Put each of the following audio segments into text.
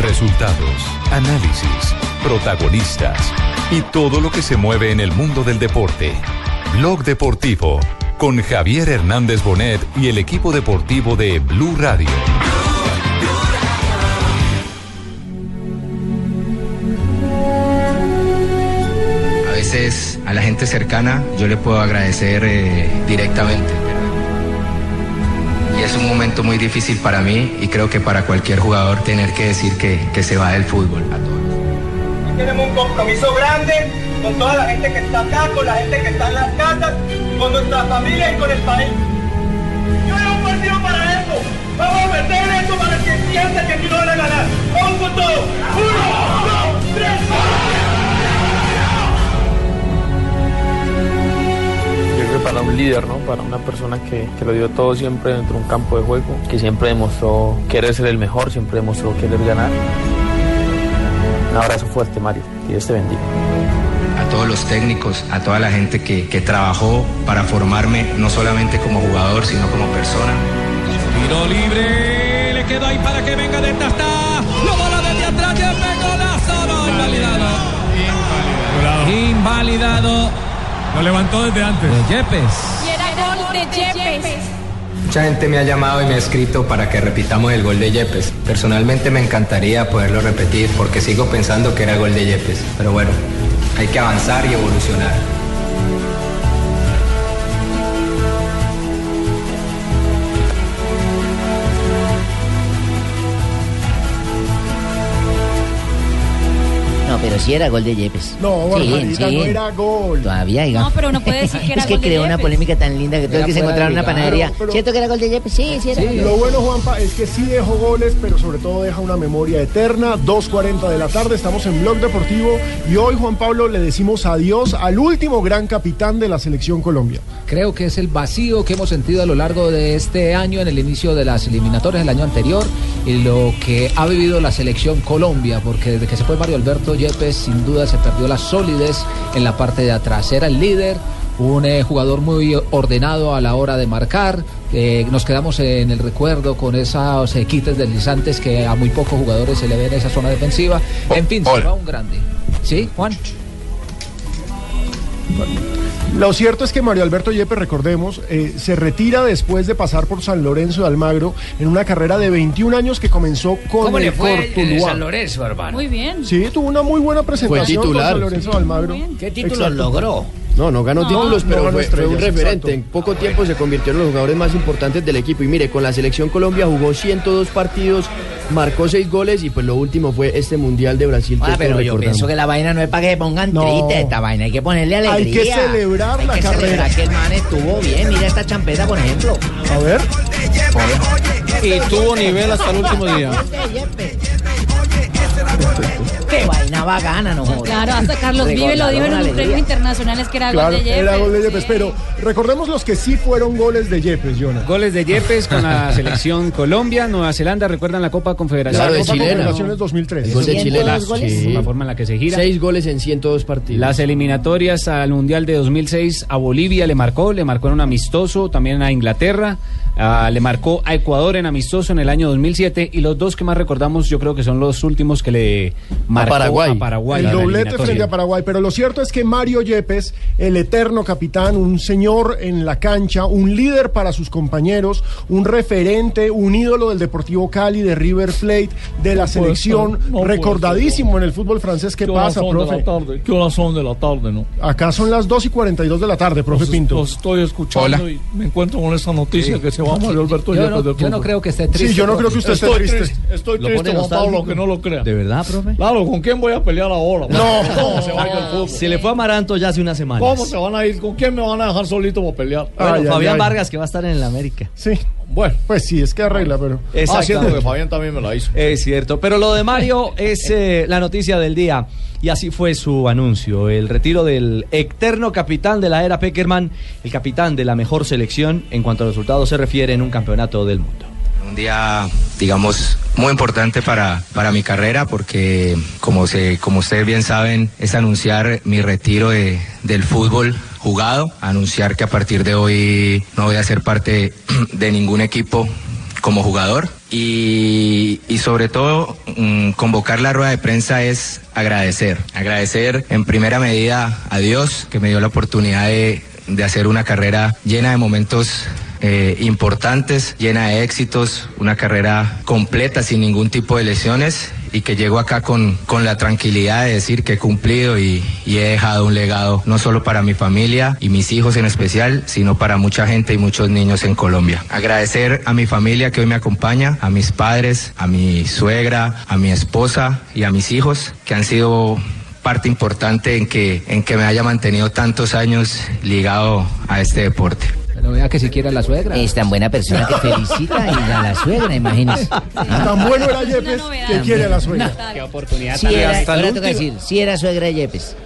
Resultados, análisis, protagonistas y todo lo que se mueve en el mundo del deporte. Blog Deportivo con Javier Hernández Bonet y el equipo deportivo de Blue Radio. A veces a la gente cercana yo le puedo agradecer eh, directamente. Y es un momento muy difícil para mí y creo que para cualquier jugador tener que decir que, que se va del fútbol. A todos. Tenemos un compromiso grande con toda la gente que está acá, con la gente que está en las casas, con nuestra familia y con el país. Yo era un partido para eso. Vamos a meter esto para que sienta que aquí no van a ganar. Vamos con todo. Uno, dos, tres. Para un líder, ¿no? Para una persona que, que lo dio todo siempre dentro de un campo de juego, que siempre demostró querer ser el mejor, siempre demostró querer ganar. Un abrazo fuerte, Mario. Dios te bendiga. A todos los técnicos, a toda la gente que, que trabajó para formarme no solamente como jugador, sino como persona. Tiro libre, le quedó ahí para que venga de está. Lo bola desde atrás, que pegó la zona. Invalidado. Invalidado. Lo levantó desde antes. De Yepes. Y era gol de Yepes. Mucha gente me ha llamado y me ha escrito para que repitamos el gol de Yepes. Personalmente me encantaría poderlo repetir porque sigo pensando que era gol de Yepes. Pero bueno, hay que avanzar y evolucionar. Pero sí era gol de Yepes. No, Sí, Barbarita, sí. no era gol. Todavía, diga. No, pero uno puede decir que era Es que gol de creó una Yepes. polémica tan linda que tuve Era que se fuera encontrar de una panadería. Pero- pero- ¿Cierto que era gol de Yepes? Sí, sí era gol de Lo bueno, Juanpa, es que sí dejó goles, pero sobre todo deja una memoria eterna. 2.40 de la tarde, estamos en Blog Deportivo y hoy, Juan Pablo, le decimos adiós al último gran capitán de la Selección Colombia. Creo que es el vacío que hemos sentido a lo largo de este año, en el inicio de las eliminatorias del año anterior, y lo que ha vivido la selección Colombia, porque desde que se fue Mario Alberto Yepes, sin duda se perdió la solidez en la parte de atrás. Era el líder, un eh, jugador muy ordenado a la hora de marcar. eh, nos quedamos en el recuerdo con esos eh, quites deslizantes que a muy pocos jugadores se le ve en esa zona defensiva. En fin, se va un grande. ¿Sí, Juan? Lo cierto es que Mario Alberto Yepes, recordemos, eh, se retira después de pasar por San Lorenzo de Almagro en una carrera de 21 años que comenzó con ¿Cómo el le fue. San Lorenzo, hermano? Muy bien. Sí, tuvo una muy buena presentación con titular, San Lorenzo de Almagro. ¿Qué título Exacto. logró? No, no ganó No, títulos, no pero ganó fue, fue un referente. exacto. En poco tiempo se convirtió en los jugadores más importantes del equipo. Y mire, con la selección Colombia jugó 102 partidos, marcó 6 goles y pues lo último fue este Mundial de Brasil que Ah, pero yo recordamos. pienso que la vaina no es para que pongan No. triste esta vaina, hay que ponerle alegría. Hay que celebrar Hay la que carrera. celebrar que el man estuvo bien. Mira esta champeta, por ejemplo. A ver. Y tuvo nivel hasta el último día. Qué vaina bacana, no. Claro, hasta Carlos Vive lo dijo en Recordar un una premio alegría. internacional, es que era Claro, gol de Yepes. era gol de Yepes, sí. pero recordemos los que sí fueron goles de Yepes, Jonah. Goles de Yepes con la selección Colombia, Nueva Zelanda, recuerdan la Copa Confederación. Claro, de Copa chilena. Confederaciones 2003. El gol de 102 Chilena. goles. Sí. La forma en la que se gira. 6 goles en 102 partidos. Las eliminatorias al Mundial de 2006 a Bolivia le marcó, le marcó en un amistoso, también a Inglaterra, ah, le marcó a Ecuador en amistoso en el año 2007 y los dos que más recordamos yo creo que son los últimos que le marcó Paraguay. a Paraguay. el doblete frente a Paraguay, pero lo cierto es que Mario Yepes, el eterno capitán, un señor en la cancha, un líder para sus compañeros, un referente, un ídolo del Deportivo Cali, de River Plate, de la selección, ser, no puede recordadísimo en el fútbol francés. ¿Qué, ¿Qué horas pasa, de profe? la tarde? ¿Qué horas son de la tarde, no? Acá son las 2 y 42 de la tarde, profe Los- Pinto. los estoy escuchando Hola. y me encuentro con esta noticia que se va Alberto Yo no, yo creo que esté triste. Sí, yo no creo que usted esté Estoy triste. triste, estoy Lo triste, pone Juan Pablo, que no lo crea. ¿De verdad? Profe. Claro, ¿con quién voy a pelear ahora? No. ¿Cómo se va a ir el fútbol? Se le fue a Maranto ya hace una semana. ¿Cómo se van a ir? ¿Con quién me van a dejar solito para pelear? Bueno, Ay, ay, Fabián ay. Vargas que va a estar en el América. Sí. Bueno. Pues sí, es que arregla, pero. Ah, cierto que Fabián también me la hizo. Es cierto, pero lo de Mario es eh, la noticia del día. Y así fue su anuncio, el retiro del eterno capitán de la era Peckerman, el capitán de la mejor selección en cuanto a resultados se refiere en un campeonato del mundo. Un día, digamos, muy importante para, para mi carrera porque, como, se, como ustedes bien saben, es anunciar mi retiro de- del fútbol jugado, anunciar que a partir de hoy no voy a ser parte de ningún equipo como jugador. Y, y sobre todo mm, convocar la rueda de prensa es agradecer, agradecer en primera medida a Dios que me dio la oportunidad de, de hacer una carrera llena de momentos eh, importantes, llena de éxitos, una carrera completa sin ningún tipo de lesiones y que llego acá con, con la tranquilidad de decir que he cumplido y, y he dejado un legado no solo para mi familia y mis hijos en especial, sino para mucha gente y muchos niños en Colombia. Agradecer a mi familia que hoy me acompaña, a mis padres, a mi suegra, a mi esposa y a mis hijos que han sido parte importante en que, en que me haya mantenido tantos años ligado a este deporte. Pero vea que si quiere a la suegra. Es tan buena persona que felicita y a la suegra, imagínese. Tan bueno era Yepes que quiere a la suegra. Qué oportunidad Sí tan era, hasta el ahora toca último- decir, sí era suegra de Yepes.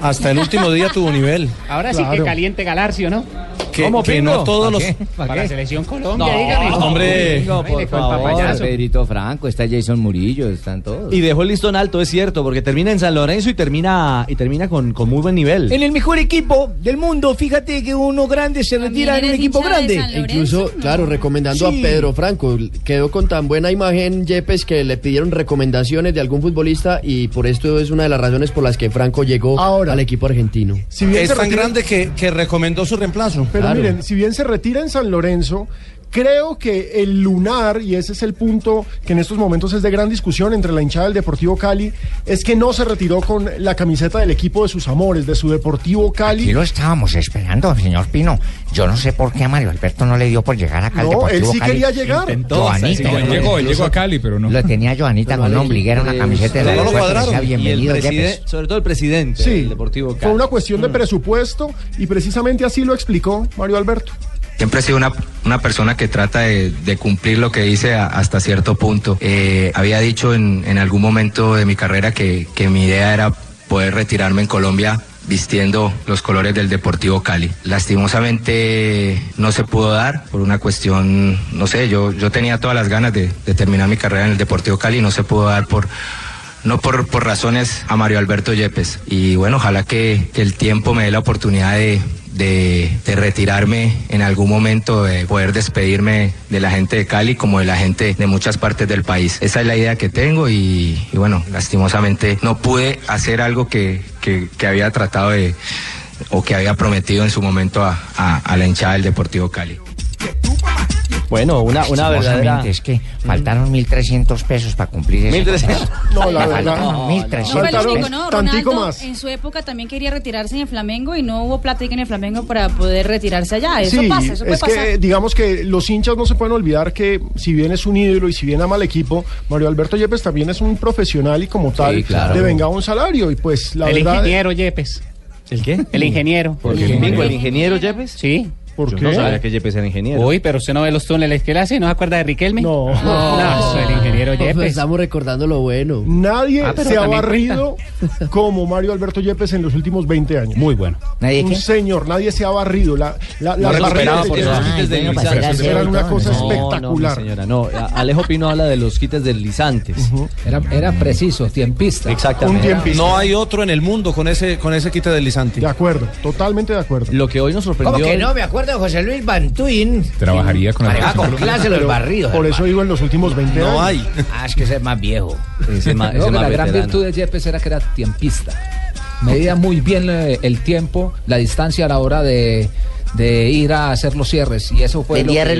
Hasta el último día tuvo nivel. Ahora sí que caliente Galarcio, ¿no? Que- ¿Cómo, que no todos los- Para la selección Colombia, No, dígame. hombre. Ay, por favor. Pedrito Franco, está Jason Murillo, están todos. Y dejó el listón alto, es cierto, porque termina en San Lorenzo y termina, y termina con, con muy buen nivel. En el mejor equipo del mundo, fíjate que uno grande se retira en un equipo grande. Incluso, claro, recomendando Sí. a Pedro Franco. Quedó con tan buena imagen Yepes que le pidieron recomendaciones de algún futbolista y por esto es una de las razones por las que Franco llegó al equipo argentino. Si bien es tan retira- grande que, que recomendó su reemplazo. Pero miren, si bien se retira en San Lorenzo, creo que el lunar, y ese es el punto que en estos momentos es de gran discusión entre la hinchada del Deportivo Cali, es que no se retiró con la camiseta del equipo de sus amores, de su Deportivo Cali. Aquí lo estábamos esperando, señor Pino. Yo no sé por qué a Mario Alberto no le dio por llegar acá al No, él sí Cali. quería llegar. Intentó, Joanita. Sí, él llegó, él llegó a Cali, pero no. Lo tenía Joanita con una ombliguera, una camiseta de la No lo cuadraron. decía, Y el bienvenido, sobre todo el presidente Sí, del Deportivo Cali. Fue una cuestión de presupuesto y precisamente así lo explicó Mario Alberto. Siempre he sido una, una persona que trata de, cumplir lo que dice hasta cierto punto. Eh, había dicho en, algún momento de mi carrera que, que mi idea era poder retirarme en Colombia vistiendo los colores del Deportivo Cali. Lastimosamente no se pudo dar por una cuestión, no sé, yo, yo tenía todas las ganas de, terminar mi carrera en el Deportivo Cali y no se pudo dar por, no por, por razones a Mario Alberto Yepes. Y bueno, ojalá que el tiempo me dé la oportunidad de, de, retirarme en algún momento, de poder despedirme de la gente de Cali como de la gente de muchas partes del país. Esa es la idea que tengo y, bueno, lastimosamente no pude hacer algo que, que, había tratado de o que había prometido en su momento a, a- a la hinchada del Deportivo Cali. Bueno, una, una verdadera... Es que faltaron 1.300 pesos para cumplir ese 1.300. contrato. No, la verdad. No, 1.300 No el Ronaldo más. en su época también quería retirarse en el Flamengo y no hubo plata en el Flamengo para poder retirarse allá. Eso sí, pasa, eso puede es pasar. que digamos que los hinchas no se pueden olvidar que si bien es un ídolo y si bien ama al equipo, Mario Alberto Yepes también es un profesional y como tal claro. devenga un salario y pues la el verdad ingeniero Yepes. ¿El qué? El ingeniero. ¿Por qué? Bingo, ¿el ingeniero Yepes? Sí. ¿Por Yo qué? no sabía que Yepes era ingeniero. Uy, pero usted no ve los túneles que él hace, ¿no se acuerda de Riquelme? No. No, el ingeniero Pues Yepes. estamos recordando lo bueno. Nadie Ah, se ha barrido como Mario Alberto Yepes en los últimos 20 años. Muy bueno. ¿Nadie Un qué? señor, nadie se ha barrido. La, la, No las recuperaba barridas por Yepes quites deslizantes. eran una cosa No, no, espectacular. señora, no. Alejo Pino habla de los quites deslizantes. Era, era preciso, tiempista. Exactamente. Un tiempista. No hay otro en el mundo con ese, con ese quite deslizante. De acuerdo, totalmente de acuerdo. Lo que hoy nos sorprendió... ¿Cómo que no? Me acuerdo de José Luis Bantuin. Trabajaría con la con clase los barridos. Por eso digo en los últimos 20 años. No hay. Ah, es que ese es más viejo. Ese ese más la gran virtud de Yepes era que era tiempista. Medía muy bien eh, el tiempo, la distancia a la hora de, de ir a hacer los cierres. Y eso fue lo ¿Tenía que-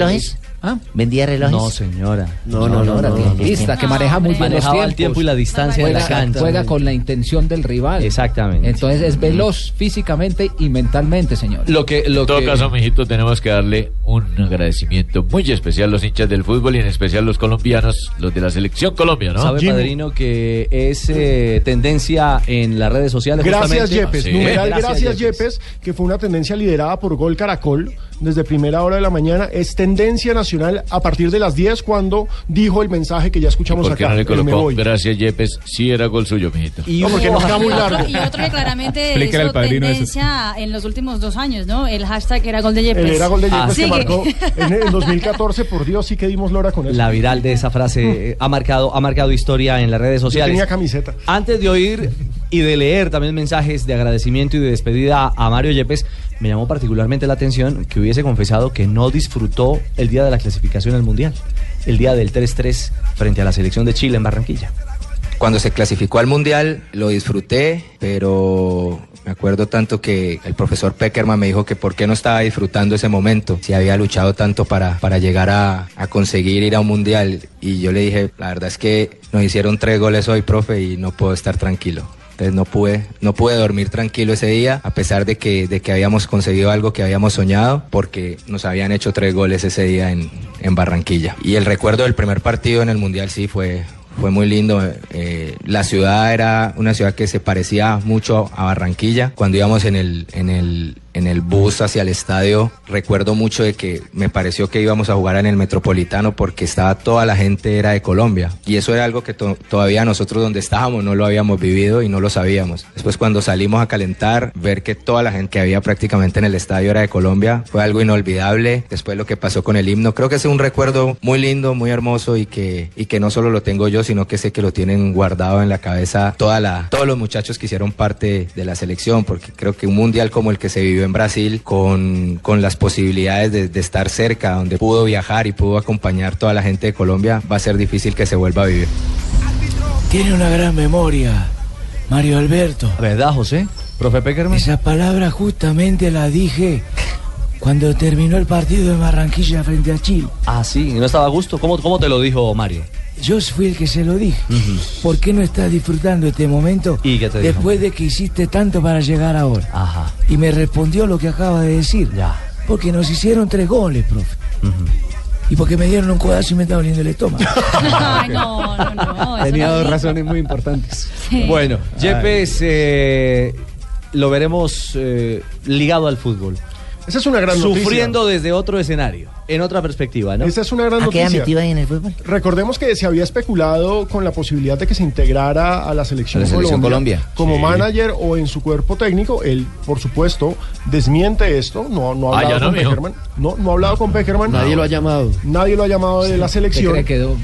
relojes? ¿Vendía relojes? No, señora. No, no, no, tiempista, que maneja muy bien los tiempos. el tiempo y la distancia de juega, la cancha. Juega con la intención del rival. Exactamente. Entonces es veloz físicamente y mentalmente, señor. Lo que, lo en todo que- caso, mijito, tenemos que darle un agradecimiento muy especial a los hinchas del fútbol y en especial los colombianos, los de la selección Colombia, ¿no? Sabe, padrino, que es eh, tendencia en las redes sociales. Gracias, justamente- Yepes. Sí. Numeral Gracias, Yepes, que fue una tendencia liderada por Gol Caracol desde primera hora de la mañana. Es tendencia nacional a partir de las 10 cuando dijo el mensaje que ya escuchamos ¿Por qué acá. no le el me colocó voy. gracias, Yepes? Sí era gol suyo, mijito. No, porque nos queda muy largo. Y otro que claramente hizo eso. tendencia en los últimos dos años, ¿no? El hashtag era gol de Yepes. El era gol de Yepes Sí, que marcó en, en 2014, por Dios, sí que dimos lora con eso. La viral de esa frase eh, ha marcado, ha marcado historia en las redes Yo sociales. tenía camiseta. Antes de oír y de leer también mensajes de agradecimiento y de despedida a Mario Yepes, me llamó particularmente la atención que hubiese confesado que no disfrutó el día de la clasificación al Mundial, el día del 3-3 frente a la selección de Chile en Barranquilla. Cuando se clasificó al Mundial lo disfruté, pero me acuerdo tanto que el profesor Peckerman me dijo que por qué no estaba disfrutando ese momento, si había luchado tanto para, para llegar a, a conseguir ir a un Mundial. Y yo le dije, la verdad es que nos hicieron tres goles hoy, profe, y no puedo estar tranquilo. Entonces no pude, no pude dormir tranquilo ese día, a pesar de que, de que habíamos conseguido algo que habíamos soñado, porque nos habían hecho tres goles ese día en, en Barranquilla. Y el recuerdo del primer partido en el Mundial sí fue, fue muy lindo. Eh, la ciudad era una ciudad que se parecía mucho a Barranquilla. Cuando íbamos en el, en el, en el bus hacia el estadio, recuerdo mucho de que me pareció que íbamos a jugar en el Metropolitano porque estaba toda la gente era de Colombia. Y eso era algo que to- todavía nosotros donde estábamos no lo habíamos vivido y no lo sabíamos. Después cuando salimos a calentar, ver que toda la gente que había prácticamente en el estadio era de Colombia fue algo inolvidable. Después lo que pasó con el himno, creo que es un recuerdo muy lindo, muy hermoso y que, y que no solo lo tengo yo, sino que sé que lo tienen guardado en la cabeza toda la, todos los muchachos que hicieron parte de la selección, porque creo que un mundial como el que se vivió en Brasil, con, con las posibilidades de, de estar cerca, donde pudo viajar y pudo acompañar toda la gente de Colombia, va a ser difícil que se vuelva a vivir. Tiene una gran memoria, Mario Alberto. ¿Verdad, José? Profe Peckerman. Esa palabra justamente la dije cuando terminó el partido en Barranquilla frente a Chile. Ah, sí, ¿no estaba a gusto? ¿Cómo, cómo te lo dijo Mario? Yo fui el que se lo dije. ¿Por qué no estás disfrutando este momento ¿Y qué te dijo? después de que hiciste tanto para llegar ahora? Ajá. Y me respondió lo que acaba de decir. Ya. Porque nos hicieron tres goles, profe. Y porque me dieron un codazo y me estaba doliendo el estómago. Ay, no, no, no. Tenía dos razones muy importantes. Sí. Bueno, Yepes eh, lo veremos eh, ligado al fútbol. Esa es una gran Sufriendo desde otro escenario, en otra perspectiva, ¿no? Esa es una gran ¿A noticia. metido ahí en el fútbol? Recordemos que se había especulado con la posibilidad de que se integrara a la selección, A la selección Colombia. como Sí. manager o en su cuerpo técnico. Él, por supuesto, desmiente esto. No, no ha Ah, hablado con. Peckerman. No, no ha hablado con Peckerman. Nadie lo ha llamado. Nadie lo ha llamado de la ¿Qué selección. que quedó?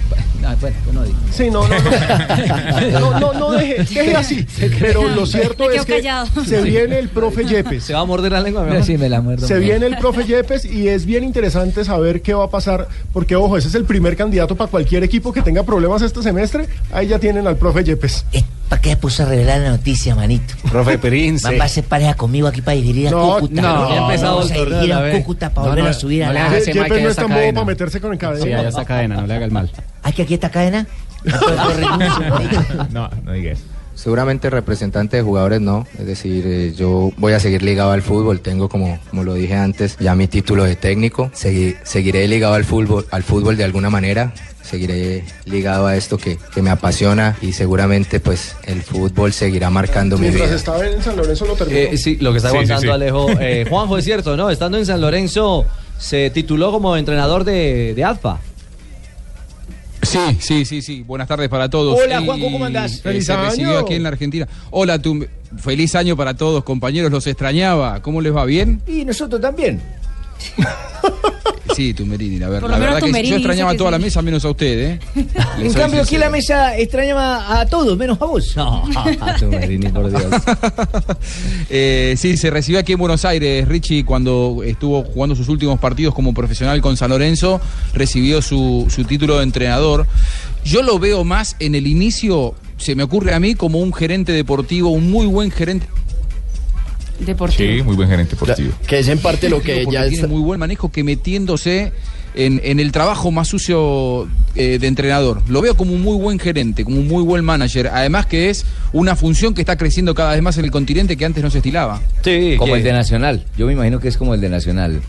Ah, bueno, pues no digo. Sí, no, no, no. No, no, no deje, deje así. Pero lo cierto es que callado. se viene el profe Yepes. ¿Se va a morder la lengua? mi amor? Sí, me la muerdo. Se viene el profe Yepes y es bien interesante saber qué va a pasar, porque ojo, ese es el primer candidato para cualquier equipo que tenga problemas este semestre. Ahí ya tienen al profe Yepes. ¿Para qué puso a revelar la noticia, manito? Profe Prince. Man, va a ser pareja conmigo aquí para dividir a No, Cúcuta. no, ya ha empezado Vamos a la a. Cúcuta para No, volver no, a subir no a la... Yepes no ya es está tan bobo para meterse con el Sí, cadena. ya está cadena, no le haga el mal. Ay, que aquí está cadena. No. No, no digas. Seguramente representante de jugadores no, es decir, eh, yo voy a seguir ligado al fútbol, tengo como, como lo dije antes, ya mi título de técnico, Segui- seguiré ligado al fútbol, al fútbol de alguna manera, seguiré ligado a esto que, que me apasiona y seguramente pues el fútbol seguirá marcando mi Mientras vida. estaba en San Lorenzo lo terminó. Eh, sí, lo que está Sí, sí, contando sí. Alejo. Eh, Juanjo, es cierto, ¿no? Estando en San Lorenzo, se tituló como entrenador de, de ADFA. Sí, sí, sí, sí. Buenas tardes para todos. Hola, Y, Juanjo, ¿cómo andás? eh, ¡Feliz se año! recibió aquí en la Argentina. Hola, tu, feliz año para todos, compañeros. Los extrañaba. ¿Cómo les va? ¿Bien? Y nosotros también. Sí, Tumberini. La, ver- verdad que yo extrañaba que toda la mesa menos a usted, ¿eh? En cambio, aquí la mesa extrañaba a todos, menos a vos. No, Tumberini, por Dios. Eh, sí, se recibió aquí en Buenos Aires, Richie, cuando estuvo jugando sus últimos partidos como profesional con San Lorenzo, recibió su, su título de entrenador. Yo lo veo más en el inicio, se me ocurre a mí, como un gerente deportivo, un muy buen gerente. Deportivo. Sí, muy buen gerente deportivo. Que es en parte lo que ya tiene está- muy buen manejo que metiéndose en, en el trabajo más sucio eh, de entrenador. Lo veo como un muy buen gerente, como un muy buen manager. Además que es una función que está creciendo cada vez más en el continente que antes no se estilaba. Sí, Como que- el de Nacional. Yo me imagino que es como el de Nacional.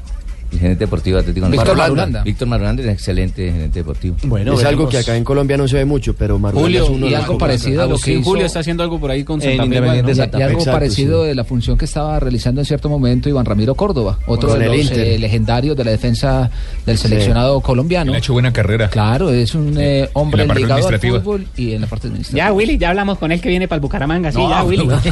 El gerente deportivo Atlético Víctor. Marulanda. Víctor Marulanda es un excelente gerente deportivo. es algo que acá en Colombia no se ve mucho, pero Marulanda es uno de los pocos. Agustín Julio está haciendo algo por ahí con Santa Fe. igual, ¿no? Y, y algo parecido de la función que estaba realizando en cierto momento Iván Ramiro Córdoba, otro Con de el los Inter. eh, legendarios de la defensa del seleccionado colombiano. ha hecho buena carrera. Claro, es un eh, hombre En la parte ligado al administrativa. fútbol y en la parte administrativa. Ya, Willy, ya hablamos con él que viene para el Bucaramanga. Sí, No, ya, Willy. no.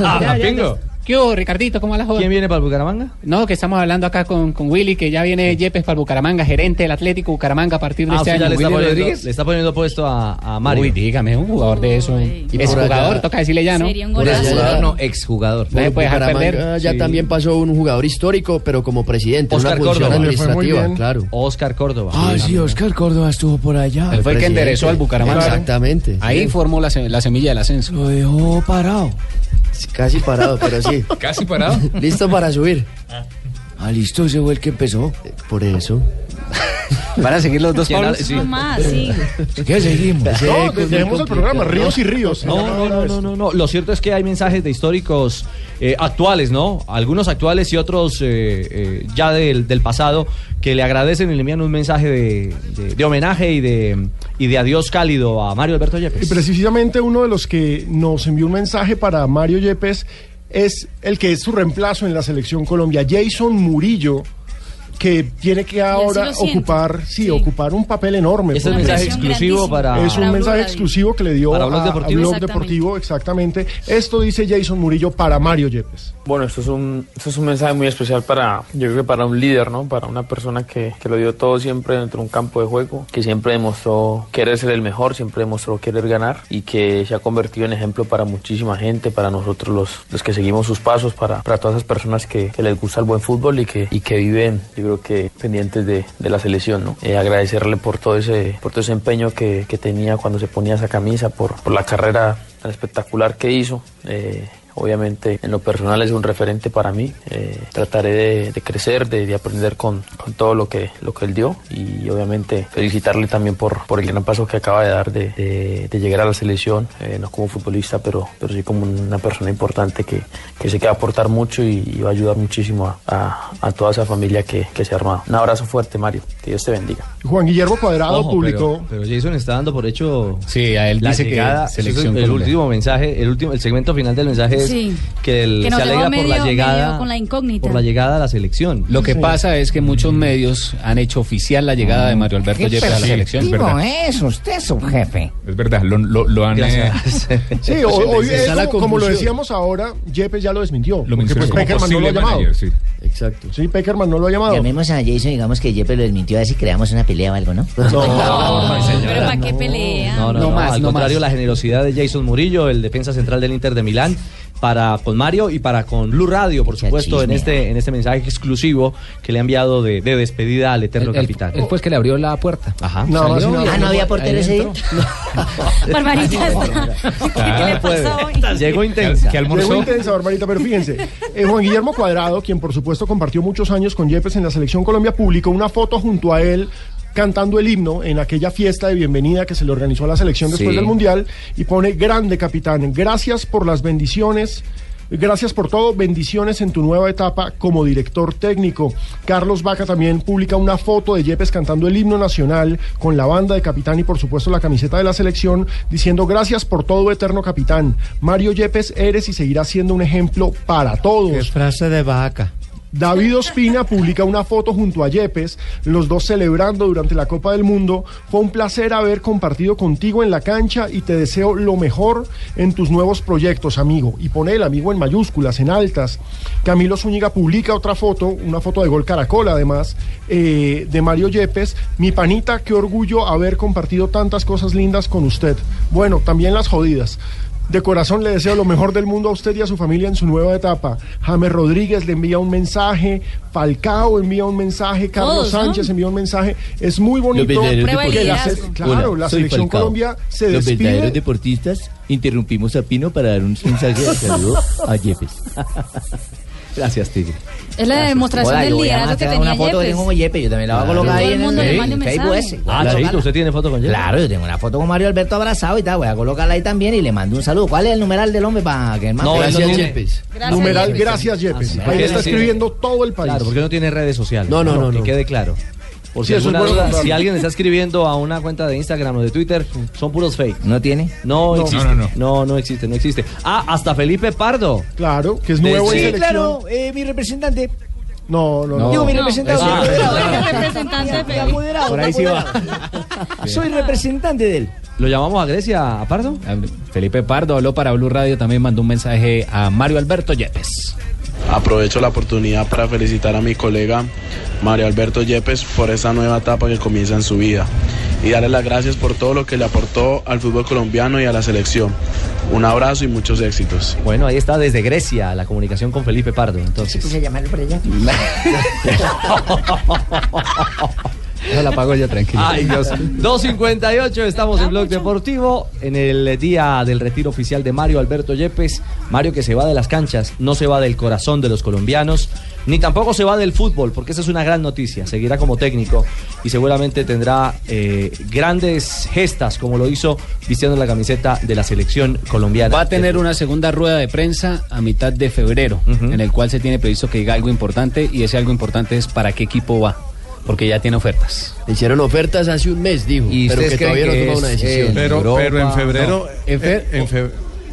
Ya, ya, ya. Pingo. ¿Qué hubo, Ricardito? ¿Cómo va la? ¿Quién viene para el Bucaramanga? No, que estamos hablando acá con, con Willy, que ya viene Yepes para el Bucaramanga, gerente del Atlético Bucaramanga a partir de Ah, este año. le está, poniendo, Rodríguez. le está poniendo puesto a, a Mario. Uy, dígame, un jugador de eso. Y Es por allá- jugador, toca decirle ya, ¿no? Sería un golazo. no, exjugador. No se puede dejar perder. Ya Sí. también pasó un jugador histórico, pero como presidente, Oscar una función Córdoba. Administrativa, claro. Oscar Córdoba. Ah, sí, Oscar Córdoba estuvo por allá. Él fue el que enderezó al Bucaramanga. Exactamente. Ahí formó la semilla del ascenso. Lo dejó parado. Casi parado, pero sí. Casi parado. Listo para subir. Ah, listo, ese fue el que empezó. Por eso. Van a seguir los dos ¿Quién Pablos. sí. Más, sí. ¿Qué seguimos? No, dejemos el programa, ríos y ríos. No, no, no, no, no, no. Lo cierto es que hay mensajes de históricos eh, actuales, ¿no? Algunos actuales y otros eh, eh, ya del, del pasado que le agradecen y le envían un mensaje de, de- de homenaje y de, y de adiós cálido a Mario Alberto Y Yepes. precisamente uno de los que nos envió un mensaje para Mario Yepes es el que es su reemplazo en la selección Colombia, Jason Murillo, que tiene que ahora ocupar, sí, Sí. ocupar un papel enorme. Es un mensaje exclusivo para... es un Para mensaje Blue exclusivo que le dio Para a, Blog a Deportivo. Blog Exactamente. Deportivo, exactamente. Esto dice Jason Murillo para Mario Yepes. Bueno, esto es un, esto es un mensaje muy especial para, yo creo que para un líder, ¿no? Para una persona que, que lo dio todo siempre dentro de un campo de juego, que siempre demostró querer ser el mejor, siempre demostró querer ganar y que se ha convertido en ejemplo para muchísima gente, para nosotros los, los que seguimos sus pasos, para, para todas esas personas que, que les gusta el buen fútbol y que, y que viven, yo creo que pendientes de, de la selección, ¿no? Eh, agradecerle por todo ese, por todo ese empeño que, que tenía cuando se ponía esa camisa, por, por la carrera tan espectacular que hizo. Eh, Obviamente, en lo personal es un referente para mí. Eh, trataré de, de crecer, de, de aprender con, con todo lo que, lo que él dio y obviamente felicitarle también por, por el gran paso que acaba de dar de, de- de llegar a la selección, eh, no como futbolista, pero, pero sí como una persona importante que, que sé que va a aportar mucho y, y va a ayudar muchísimo a, a- a toda esa familia que, que se ha armado. Un abrazo fuerte, Mario. Que Dios te bendiga. Juan Guillermo Cuadrado Ojo, publicó. Pero, pero Jason está dando por hecho Sí, a él la dice llegada. que selección el Colombia. último mensaje, el último, el segmento final del mensaje es Sí. que, el- Que se alegra por la llegada con la incógnita. por la llegada a la selección. Lo que pasa es que muchos medios han hecho oficial la llegada de Mario Alberto Yepes a la selección. perceptivo verdad. es usted, su jefe. Es verdad, lo, lo, lo han... eh, Sí, hoy, es como, como lo decíamos ahora, Yepes ya lo desmintió. lo porque pues Peckerman no lo ha llamado. manager, sí. Exacto. Sí, Peckerman no lo ha llamado. Llamemos a Jason y digamos que Yepes lo desmintió a ver si creamos una pelea o algo, ¿no? Pero ¿para qué pelea? No, no, No no, más, al no contrario, la generosidad de Jason Murillo, el defensa central del Inter de Milán, para con Mario y para con Blue Radio, por supuesto, en este, en este mensaje exclusivo que le ha enviado de, de despedida al eterno Él- él- capitán. él el que le abrió la puerta. Ajá. Nada y- Ah. ¿no había portero ese día? Barbarita. ¿Qué le pasó hoy? Llegó intensa. ¿Qué Llegó almorzó? intensa, Barbarita, pero fíjense. eh, Juan Guillermo Cuadrado, quien por supuesto compartió muchos años con Yepes en la Selección Colombia, publicó una foto junto a él cantando el himno en aquella fiesta de bienvenida que se le organizó a la selección después Sí. del Mundial y pone grande capitán, gracias por las bendiciones. Gracias por todo, bendiciones en tu nueva etapa como director técnico. Carlos Vaca también publica una foto de Yepes cantando el himno nacional con la banda de capitán y por supuesto la camiseta de la selección diciendo gracias por todo eterno capitán. Mario Yepes eres y seguirás siendo un ejemplo para todos. frase de vaca. David Ospina publica una foto junto a Yepes, los dos celebrando durante la Copa del Mundo. Fue un placer haber compartido contigo en la cancha y te deseo lo mejor en tus nuevos proyectos, amigo. Y pone el amigo en mayúsculas, en altas. Camilo Zúñiga publica otra foto, una foto de Gol Caracol además, eh, de Mario Yepes. Mi panita, qué orgullo haber compartido tantas cosas lindas con usted. Bueno, también las jodidas. De corazón le deseo lo mejor del mundo a usted y a su familia en su nueva etapa. James Rodríguez le envía un mensaje, Falcao envía un mensaje, Carlos Todos, ¿no? Sánchez envía un mensaje. Es muy bonito verdaderos que la, se- claro, Hola, la soy selección Falcao. Colombia se Los despide. verdaderos deportistas interrumpimos a Pino para dar un mensaje de saludo a Yepes. Gracias, Tigre. Es la demostración Hola, del liderazgo que tenía una foto que Yepes. tengo con Yepes, yo también la voy a Claro. colocar ahí el en el, un Facebook ese. Ah. Cheito, ¿usted tiene foto con Yepes? Claro, yo tengo una foto con Mario Alberto abrazado y tal, voy a colocarla ahí también y le mando un saludo. ¿Cuál es el numeral del hombre para que el man- No, Gracias, no. Yepes. Numeral, gracias Yepes. Ah. Ahí ¿Por qué está escribiendo todo el país. Claro, porque no tiene redes sociales. No, no, no, Que no. quede claro. Por si, Sí, es alguna bueno duda, si alguien está escribiendo a una cuenta de Instagram o de Twitter, son puros fake. ¿No tiene? No, No. existe. No, No, no, no, existe, no existe. Ah, hasta Felipe Pardo. Claro, que es De- nuevo en sí, selección. Claro, eh, mi representante. No, no, no. Digo, mi representante. Ah, de apoderado, Por ahí sí va. Soy representante de él. ¿Lo llamamos a Grecia, a Pardo? Felipe Pardo habló para Blue Radio, también mandó un mensaje a Mario Alberto Yepes. Aprovecho la oportunidad para felicitar a mi colega Mario Alberto Yepes por esa nueva etapa que comienza en su vida y darle las gracias por todo lo que le aportó al fútbol colombiano y a la selección. Un abrazo y muchos éxitos. Bueno, ahí está desde Grecia la comunicación con Felipe Pardo. Entonces. Puse a llamarlo por allá. No la pago yo, tranquilo. Ay, Dios. 2.58, estamos en Blog Deportivo, en el día del retiro oficial de Mario Alberto Yepes. Mario que se va de las canchas, no se va del corazón de los colombianos, ni tampoco se va del fútbol, porque esa es una gran noticia. Seguirá como técnico y seguramente tendrá eh, grandes gestas, como lo hizo vistiendo la camiseta de la selección colombiana. Va a tener una segunda rueda de prensa a mitad de febrero, en el cual se tiene previsto que diga algo importante y ese algo importante es para qué equipo va, porque ya tiene ofertas. Hicieron ofertas hace un mes, dijo, ¿Y pero que todavía no que ha tomado una decisión. eh, Pero, Europa, pero en febrero. no. En fe- en fe-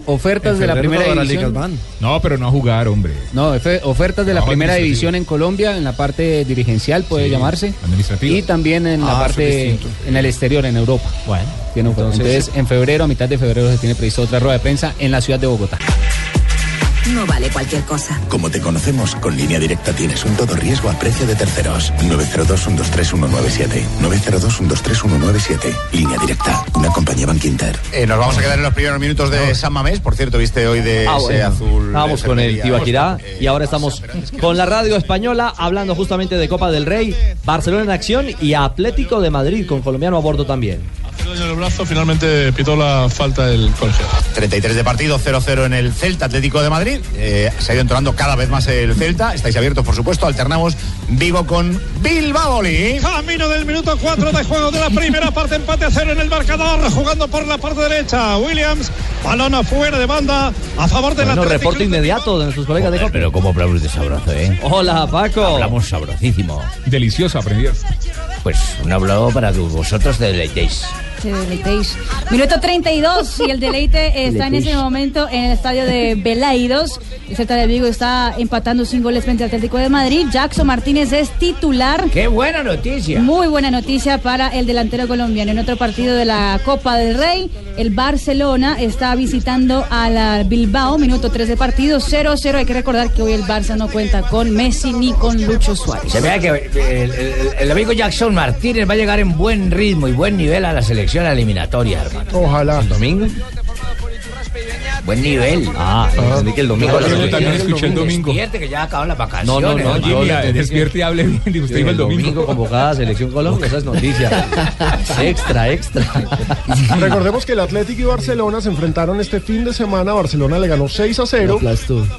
Ofertas en de la febrero primera las división. van. No, pero no a jugar, hombre. No, ofertas de la primera división en Colombia, en la parte dirigencial puede Sí, llamarse. administrativa. Y también en la Ah, parte, en el exterior, en Europa. Bueno, Tiene ofertas. entonces- Entonces, en febrero, a mitad de febrero, se tiene previsto otra rueda de prensa en la ciudad de Bogotá. No vale cualquier cosa. Como te conocemos, con línea directa tienes un todo riesgo a precio de terceros. 902-123-197. 902-123-197. Línea directa. Una compañía Bankinter. Eh, nos vamos a quedar en los primeros minutos de San Mamés. Por cierto, viste hoy de Ah, ese bueno. azul. Vamos con el. Tibaquirá y ahora estamos con la radio española hablando justamente de Copa del Rey, Barcelona en acción y Atlético de Madrid con colombiano a bordo también. En el brazo finalmente pitó la falta del colegiado. 33 de partido, 0-0 en el Celta Atlético de Madrid. Eh, se ha ido entonando cada vez más el Celta. Estáis abiertos, por supuesto. Alternamos Vigo con Bilbao. Camino del minuto 4 de juego de la primera parte, empate a cero en el marcador, jugando por la parte derecha. Williams, balón afuera de banda, a favor del Bueno, Atlético. reporte inmediato de nuestros colegas de Copa. Pero cómo hablamos de sabroso, ¿eh? Hola, Paco. Hablamos sabrosísimo. Delicioso aprender. Pues un hablado para que vosotros deleitéis. Se deleitéis. Minuto 32 y el deleite está en ese momento en el estadio de Belaidos. El Celta de Vigo está empatando sin goles frente al Atlético de Madrid. Jackson Martínez es titular. ¡Qué buena noticia! Muy buena noticia para el delantero colombiano. En otro partido de la Copa del Rey, el Barcelona está visitando a la Bilbao. Minuto 3 de partido, 0-0. Hay que recordar que hoy el Barça no cuenta con Messi ni con Lucho Suárez. Se vea que el, el- el amigo Jackson Martínez va a llegar en buen ritmo y buen nivel a la selección eliminatoria, hermano. Ojalá. ¿El domingo? Buen nivel. Ah, entendí que el domingo. No, yo también escuché el domingo. Despierte que ya acabaron las No, vacaciones. no, no, le Jimmy, despierte y hable bien. Dijo usted dijo el domingo. convocada a Selección Colombia, esa es noticia. extra, extra. Recordemos que el Atlético y Barcelona se enfrentaron este fin de semana. Barcelona le ganó 6 a 0.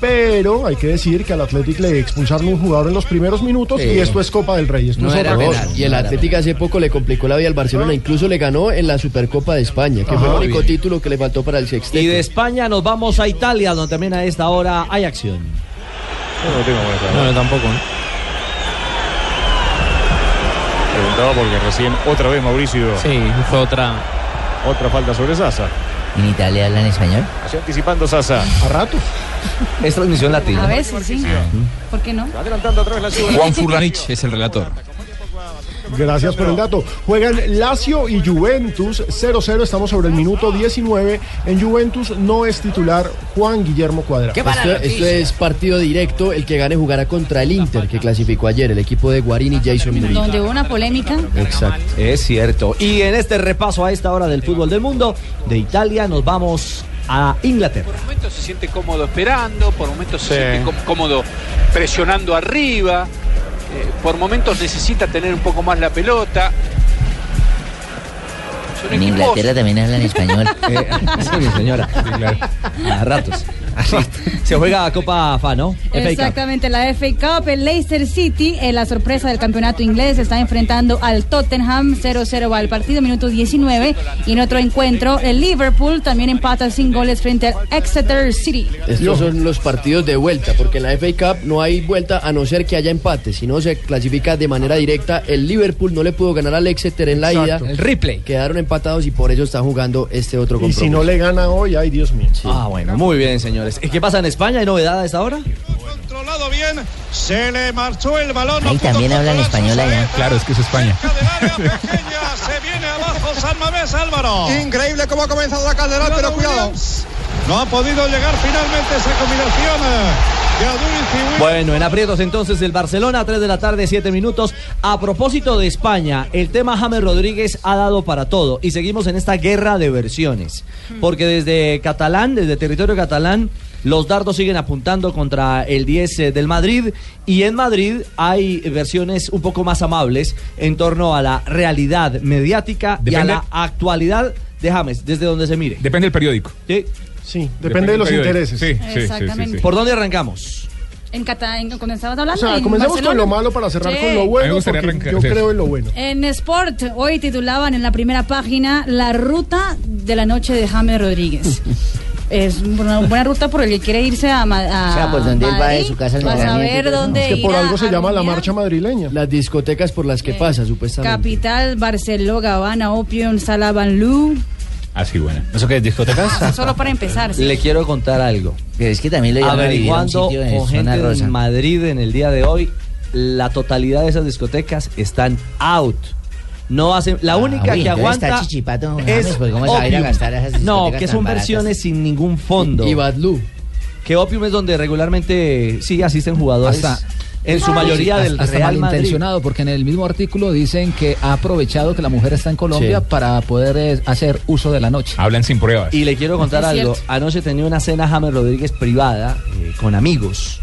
Pero hay que decir que al Atlético le expulsaron un jugador en los primeros minutos Sí. y esto es Copa del Rey. Esto es otra cosa. y el Atlético hace poco le complicó la vida al Barcelona, incluso le ganó en la Supercopa de España, que fue el único Bien. título que le faltó para el sexteto. Y de España nos vamos a Italia, donde también a esta hora hay acción. No, no tengo buena No, yo tampoco. Preguntaba porque recién otra vez Mauricio. Sí, fue otra. Otra falta sobre Sasa. ¿En Italia hablan español? Así anticipando Sasa. A rato. Es transmisión latina. A veces, sí. ¿Por qué no? Adelantando otra vez la ciudad. Juan Furlanich es el relator. Gracias por el dato. Juegan Lazio y Juventus 0-0. Estamos sobre el minuto 19. En Juventus no es titular Juan Guillermo Cuadrado. Esto, esto es partido directo. El que gane jugará contra el Inter, que clasificó ayer, el equipo de Guarini y Jason Murillo. Donde hubo una polémica. Exacto. Es cierto. Y en este repaso a esta hora del fútbol del mundo, de Italia nos vamos a Inglaterra. Por momentos se siente cómodo esperando, por momentos se Sí. siente com- cómodo presionando arriba, por momentos necesita tener un poco más la pelota. Son En equipos- Inglaterra también hablan español. Eh, sí, mi señora. A ratos. Se juega a Copa FA, ¿no? Exactamente, la FA Cup, el Leicester City, en la sorpresa del campeonato inglés, está enfrentando al Tottenham, 0-0 va el partido, minuto 19. Y en otro encuentro, el Liverpool también empata sin goles frente al Exeter City. Estos son los partidos de vuelta, porque en la FA Cup no hay vuelta a no ser que haya empate, si no se clasifica de manera directa. El Liverpool no le pudo ganar al Exeter en la Exacto. ida. El replay. Quedaron empatados y por eso están jugando este otro Y compromiso. si no le gana hoy, ay Dios mío. Ah, bueno, muy bien, ¿Y ¿Qué pasa en España? ¿Hay novedad a esta hora? Controlado bien, se le marchó el balón. Ahí también hablan español allá. Claro, es que es España. Se viene abajo San Mamés Álvaro. Increíble cómo ha comenzado la Calderón, pero cuidado. No ha podido llegar finalmente esa combinación eh, de Aduriz y Williams. Bueno, en aprietos entonces el Barcelona, 3 de la tarde, 7 minutos. A propósito de España, el tema James Rodríguez ha dado para todo y seguimos en esta guerra de versiones. Porque desde Catalán, desde territorio catalán, los dardos siguen apuntando contra el 10 eh, del Madrid y en Madrid hay versiones un poco más amables en torno a la realidad mediática y a la actualidad de James, desde donde se mire. Depende del periódico. Sí. Sí, depende de los intereses. Sí, sí, sí, Exactamente. sí, sí. ¿Por dónde arrancamos? En Catalán, cuando estabas O hablando. sea, en comencemos con lo malo para cerrar Sí. con lo bueno, gustaría porque arrancar- yo sí. creo en lo bueno. En Sport, hoy titulaban en la primera página La ruta de la noche de James Rodríguez. Es una buena ruta por el que quiere irse a, a O sea, por donde él va de Madrid, su casa al va a entrenamiento y saber dónde Es que por algo se llama la marcha madrileña. Las discotecas por las que pasa, supuestamente. Capital, Barcelona, Gabana, Opium, Sala Banlú. Así, bueno. ¿Eso qué es? ¿Discotecas? Solo para empezar. sí. Le quiero contar algo. Pero es que también un Averiguando con gente rosa. en Madrid en el día de hoy, la totalidad de esas discotecas están out. No hacen, la Ah, única uy, que aguanta está chichipato, es pues, ¿cómo se va a ir a Opium. gastar a esas No, que son baratas? versiones sin ningún fondo. Y Badlú. Que Opium es donde regularmente sí asisten jugadores. Hasta- en su mayoría Sí, del hasta Real Madrid. malintencionado, porque en el mismo artículo dicen que ha aprovechado que la mujer está en Colombia Sí. para poder eh, hacer uso de la noche. Hablan sin pruebas. Y le quiero contar Es algo. cierto. Anoche tenía una cena James Rodríguez privada eh, con amigos.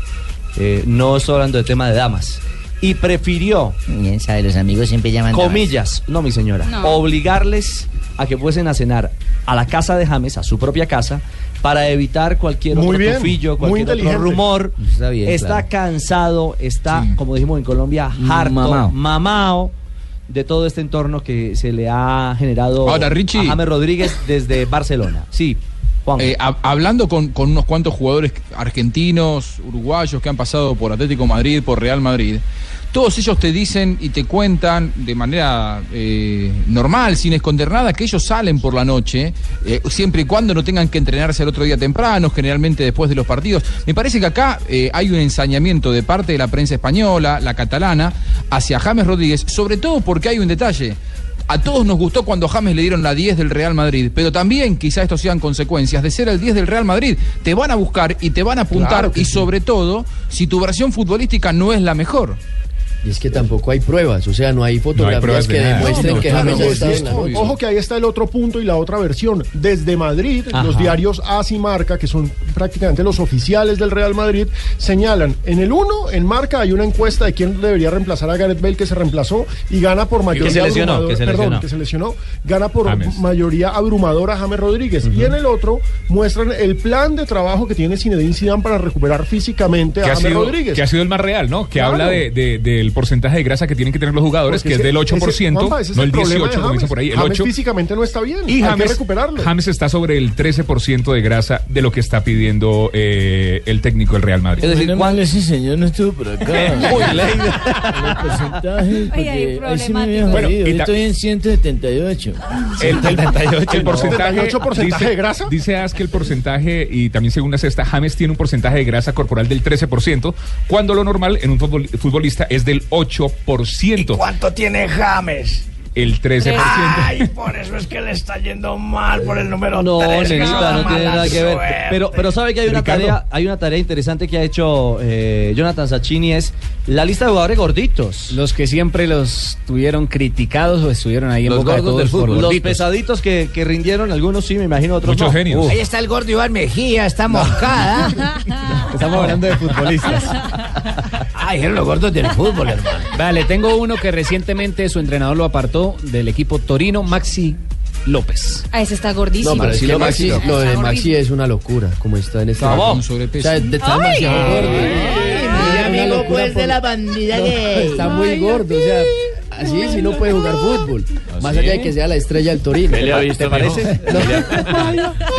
Eh, no estoy hablando de tema de damas. Y prefirió, Bien sabe, los amigos siempre llaman damas. comillas, no mi señora, No. obligarles a que fuesen a cenar a la casa de James, a su propia casa, para evitar cualquier Muy otro bien, tufillo, muy cualquier otro rumor. Está bien, claro. cansado, está, como dijimos en Colombia, harto, Mamao. mamao de todo este entorno que se le ha generado Ahora, Richie. a James Rodríguez desde Barcelona. Sí. Eh, hab- hablando con, unos cuantos jugadores argentinos, uruguayos que han pasado por Atlético Madrid, por Real Madrid, todos ellos te dicen y te cuentan de manera eh, normal, sin esconder nada, que ellos salen por la noche, eh, siempre y cuando no tengan que entrenarse el otro día temprano, generalmente después de los partidos. Me parece que acá eh, hay un ensañamiento de parte de la prensa española, la catalana, hacia James Rodríguez, sobre todo porque hay un detalle. A todos nos gustó cuando James le dieron la 10 del Real Madrid, pero también quizá esto sean consecuencias de ser el 10 del Real Madrid. Te van a buscar y te van a apuntar Claro y sí. sobre todo si tu versión futbolística no es la mejor. Y es que tampoco hay pruebas, o sea, no hay fotografías que demuestren No, que claro, James ha es- estado es- en la. Ojo que ahí está el otro punto y la otra versión. Desde Madrid, Ajá. los diarios AS y Marca, que son prácticamente los oficiales del Real Madrid, señalan, en el 1, en Marca hay una encuesta de quién debería reemplazar a Gareth Bale, que se reemplazó y gana por mayoría se lesionó, abrumadora- que se perdón, que se lesionó, gana por James. mayoría abrumadora a James Rodríguez. Y en el otro muestran el plan de trabajo que tiene Zinedine Zidane para recuperar físicamente que a James sido, Rodríguez. que ha sido el más real, ¿no? Que Claro. habla de, de- del porcentaje de grasa que tienen que tener los jugadores, Porque que es del 8%, ese- Juanpa, ese es no el de 18, como dicen James. por ahí, el James 8. físicamente no está bien. Y hay que James, recuperarlo. James está sobre el 13% de grasa de lo que está pidiendo eh, el técnico del Real Madrid. Es decir, ¿cuál ese señor no estuvo por acá? Uy, El porcentaje, porque ahí sí Bueno, y Yo ta- estoy en 178. El, el- el porcentaje, 78 porcentaje dice, de grasa. Dice As que el porcentaje, y también según la cesta, James tiene un porcentaje de grasa corporal del 13%, cuando lo normal en un futbol- futbolista es del 8%. ¿Cuánto tiene James? El 13%. Ay, por eso es que le está yendo mal por el número No, 3. nenita, no tiene nada que ver. Pero, pero sabe que hay una Ricardo. tarea, hay una tarea interesante que ha hecho eh, Jonathan Sacchini es la lista de jugadores gorditos. Los que siempre los tuvieron criticados o estuvieron ahí en Los boca de gordos todos del fútbol. Los gorditos. pesaditos que, que rindieron, algunos sí, me imagino, otros no. Uf. Ahí está el gordo Iván Mejía, está moscada. Estamos hablando de futbolistas. Ay, eran los gordos del fútbol, hermano. Vale, tengo uno que recientemente su entrenador lo apartó del equipo Torino, Maxi López. Ah, ese está gordísimo. No, pero es que Maxi, lo de. Maxi es una locura, como está en este Está momento. sobrepeso. O sea, está demasiado gordo. Mi amigo pues por- de la bandida No, gay. está muy gordo, o sea, así sí no puede jugar fútbol. Más allá de que sea la estrella del Torino. ¿Qué le ha visto, ¿Te parece?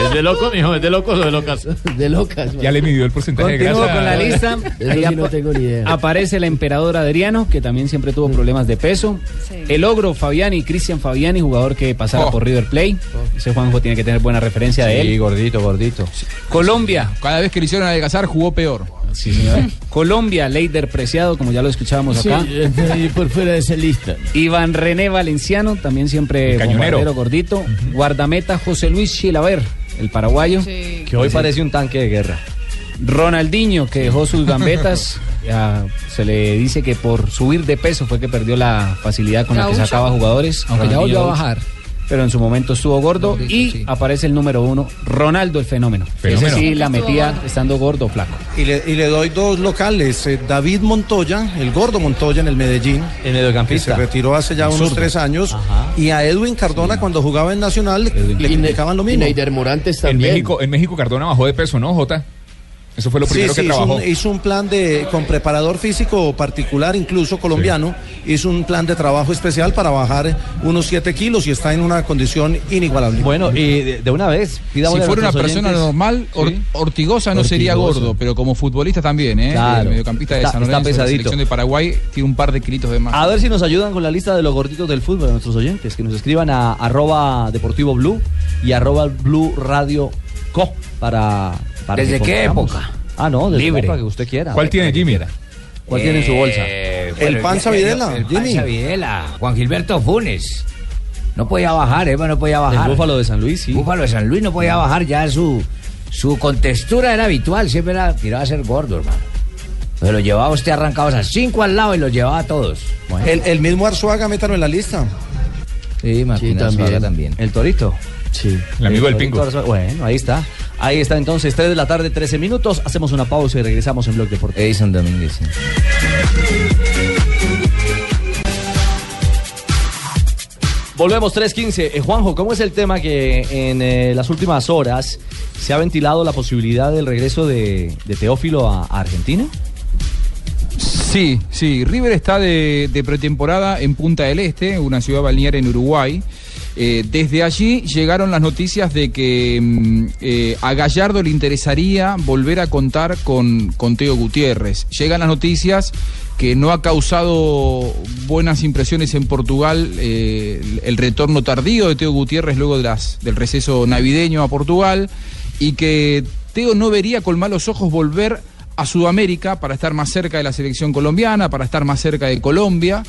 ¿Es de loco, mijo? ¿Es de locos o de locas? De locas. Ya le midió el porcentaje de Continúo grasa. con la lista. Eso Ahí sí no tengo ni idea. Aparece el emperador Adriano, que también siempre tuvo problemas de peso. El ogro Fabiani, Cristian Fabiani, jugador que pasara Oh. por River Plate. Ese Juanjo tiene que tener buena referencia de Sí, él. gordito, gordito. Colombia. Cada vez que le hicieron adelgazar jugó peor. Sí. Colombia, Leider Preciado, como ya lo escuchábamos Sí, acá. y por fuera de esa lista. Iván René Valenciano, también siempre cañonero. gordito. Guardameta José Luis Chilaver, el paraguayo. Que hoy parece un tanque de guerra. Ronaldinho, que dejó sus gambetas. ya se le dice que por subir de peso fue que perdió la facilidad con la que Gaucho. sacaba jugadores. Aunque ya volvió a bajar. Pero en su momento estuvo gordo y aparece el número uno, Ronaldo el fenómeno. Fenómeno. Ese sí la metía estando gordo o flaco. Y le, y le doy dos locales. eh, David Montoya, el gordo Montoya en el Medellín. El mediocampista. Que se retiró hace ya El unos tres años. Y a Edwin Cardona cuando jugaba en Nacional le, le criticaban lo mismo. Morantes En México, en México Cardona bajó de peso, ¿no, Jota? Eso fue lo primero sí, que hizo trabajó. un, hizo un plan de con preparador físico particular, incluso colombiano, hizo un plan de trabajo especial para bajar unos 7 kilos y está en una condición inigualable. Bueno, y de, de una vez, Si fuera una persona normal, Or- Sí. Ortigosa no sería gordo, pero como futbolista también, ¿eh? Claro. El mediocampista de Está- San está Lorenzo, de la selección de Paraguay, tiene un par de kilitos de más. A ver si nos ayudan con la lista de los gorditos del fútbol a nuestros oyentes, que nos escriban a arroba deportivo blue y arroba blue radio co para, para ¿Desde qué época? Ah, no, desde Libre. la época que usted quiera. ¿Cuál tiene Jimmy? ¿Cuál tiene en su bolsa? Eh, El Panza el- Videla, El. Panza Videla, Juan Gilberto Funes. No podía bajar, Eva no podía bajar. El Búfalo de San Luis, sí. Búfalo de San Luis no podía bajar, ya su, su contextura era habitual, siempre era tiraba a ser gordo, hermano. Se lo llevaba usted arrancados a cinco al lado y los llevaba a todos. El, el mismo Arzuaga, métalo en la lista. Sí, Martín Arzuaga también. El Torito. Sí. El amigo del Pingo. Arzuaga. Bueno, ahí está. Ahí está entonces, 3 de la tarde, 13 minutos. Hacemos una pausa y regresamos en Blog Deportivo. Edison Domínguez. Volvemos 3.15. Eh, Juanjo, ¿cómo es el tema que en eh, las últimas horas se ha ventilado la posibilidad del regreso de, de Teófilo a, a Argentina? Sí, sí. River está de, de pretemporada en Punta del Este, una ciudad balnearia en Uruguay. Eh, desde allí llegaron las noticias de que mm, eh, a Gallardo le interesaría volver a contar con, con Teo Gutiérrez. Llegan las noticias que no ha causado buenas impresiones en Portugal eh, el, retorno tardío de Teo Gutiérrez luego de las, del receso navideño a Portugal y que Teo no vería con malos ojos volver a Sudamérica para estar más cerca de la selección colombiana, para estar más cerca de Colombia.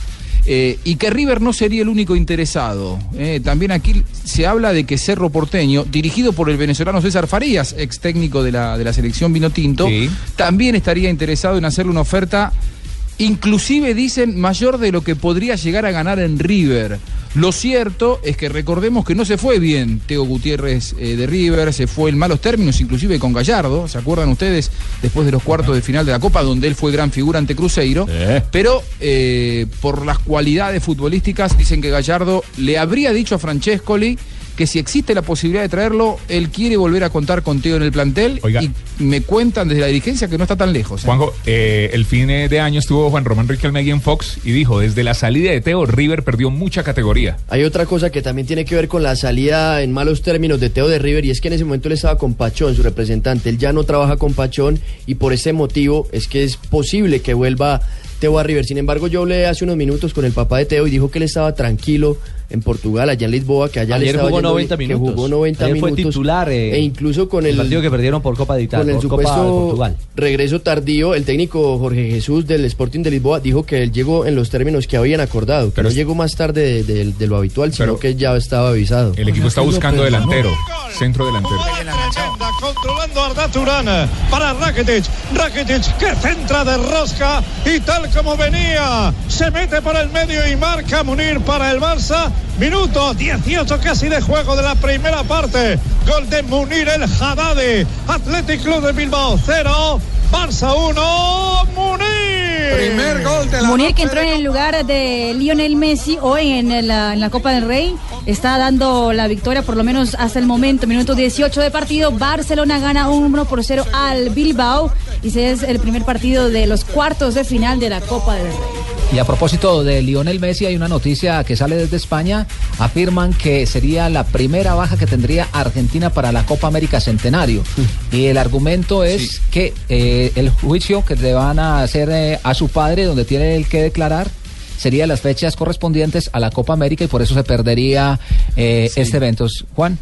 eh, y que River no sería el único interesado. eh. también aquí se habla de que Cerro Porteño, dirigido por el venezolano César Farías, ex técnico de la, de la selección Vinotinto, también estaría interesado en hacerle una oferta, inclusive dicen, mayor de lo que podría llegar a ganar en River. Lo cierto es que recordemos que no se fue bien Teo Gutiérrez eh, de River, se fue en malos términos, inclusive con Gallardo, ¿se acuerdan ustedes? Después de los cuartos de final de la Copa, donde él fue gran figura ante Cruzeiro. Pero eh, por las cualidades futbolísticas, dicen que Gallardo le habría dicho a Francescoli que si existe la posibilidad de traerlo, él quiere volver a contar con Teo en el plantel. Y me cuentan desde la dirigencia que no está tan lejos. ¿eh? Juanjo, eh, el fin de año estuvo Juan Román Riquelme en Fox y dijo, desde la salida de Teo, River perdió mucha categoría. Hay otra cosa que también tiene que ver con la salida en malos términos de Teo de River y es que en ese momento él estaba con Pachón, su representante. Él ya no trabaja con Pachón y por ese motivo es que es posible que vuelva Teo a River. Sin embargo, yo hablé hace unos minutos con el papá de Teo y dijo que él estaba tranquilo en Portugal, allá en Lisboa, que allá le Ayer estaba jugó yendo 90 bien, minutos. Que jugó 90 Ayer fue minutos. titular, eh, e incluso con el el, partido que perdieron por Copa de Italia, con el por Copa de supuesto Portugal. regreso tardío, el técnico Jorge Jesús del Sporting de Lisboa dijo que él llegó en los términos que habían acordado, que no llegó más tarde de, de- de lo habitual, sino que ya estaba avisado. El equipo está buscando delantero, centro delantero. Controlando Arda Turán para Rakitic. Rakitic que centra de rosca y tal como venía, se mete por el medio y marca Munir para el Barça. Minuto 18 casi de juego de la primera parte. Gol de Munir el Haddadi. Athletic Club de Bilbao 0. Barça 1. Munir. Primer gol de la Munir que entró en el lugar de Lionel Messi hoy en la, en la Copa del Rey está dando la victoria por lo menos hasta el momento, minuto 18 de partido. Barcelona gana 1 por 0 al Bilbao y ese es el primer partido de los cuartos de final de la Copa del Rey. Y a propósito de Lionel Messi, hay una noticia que sale desde España. Afirman que sería la primera baja que tendría Argentina para la Copa América Centenario. Y el argumento es que eh, el juicio que le van a hacer eh, a su padre, donde tiene él que declarar, sería las fechas correspondientes a la Copa América y por eso se perdería eh, este evento. Juan.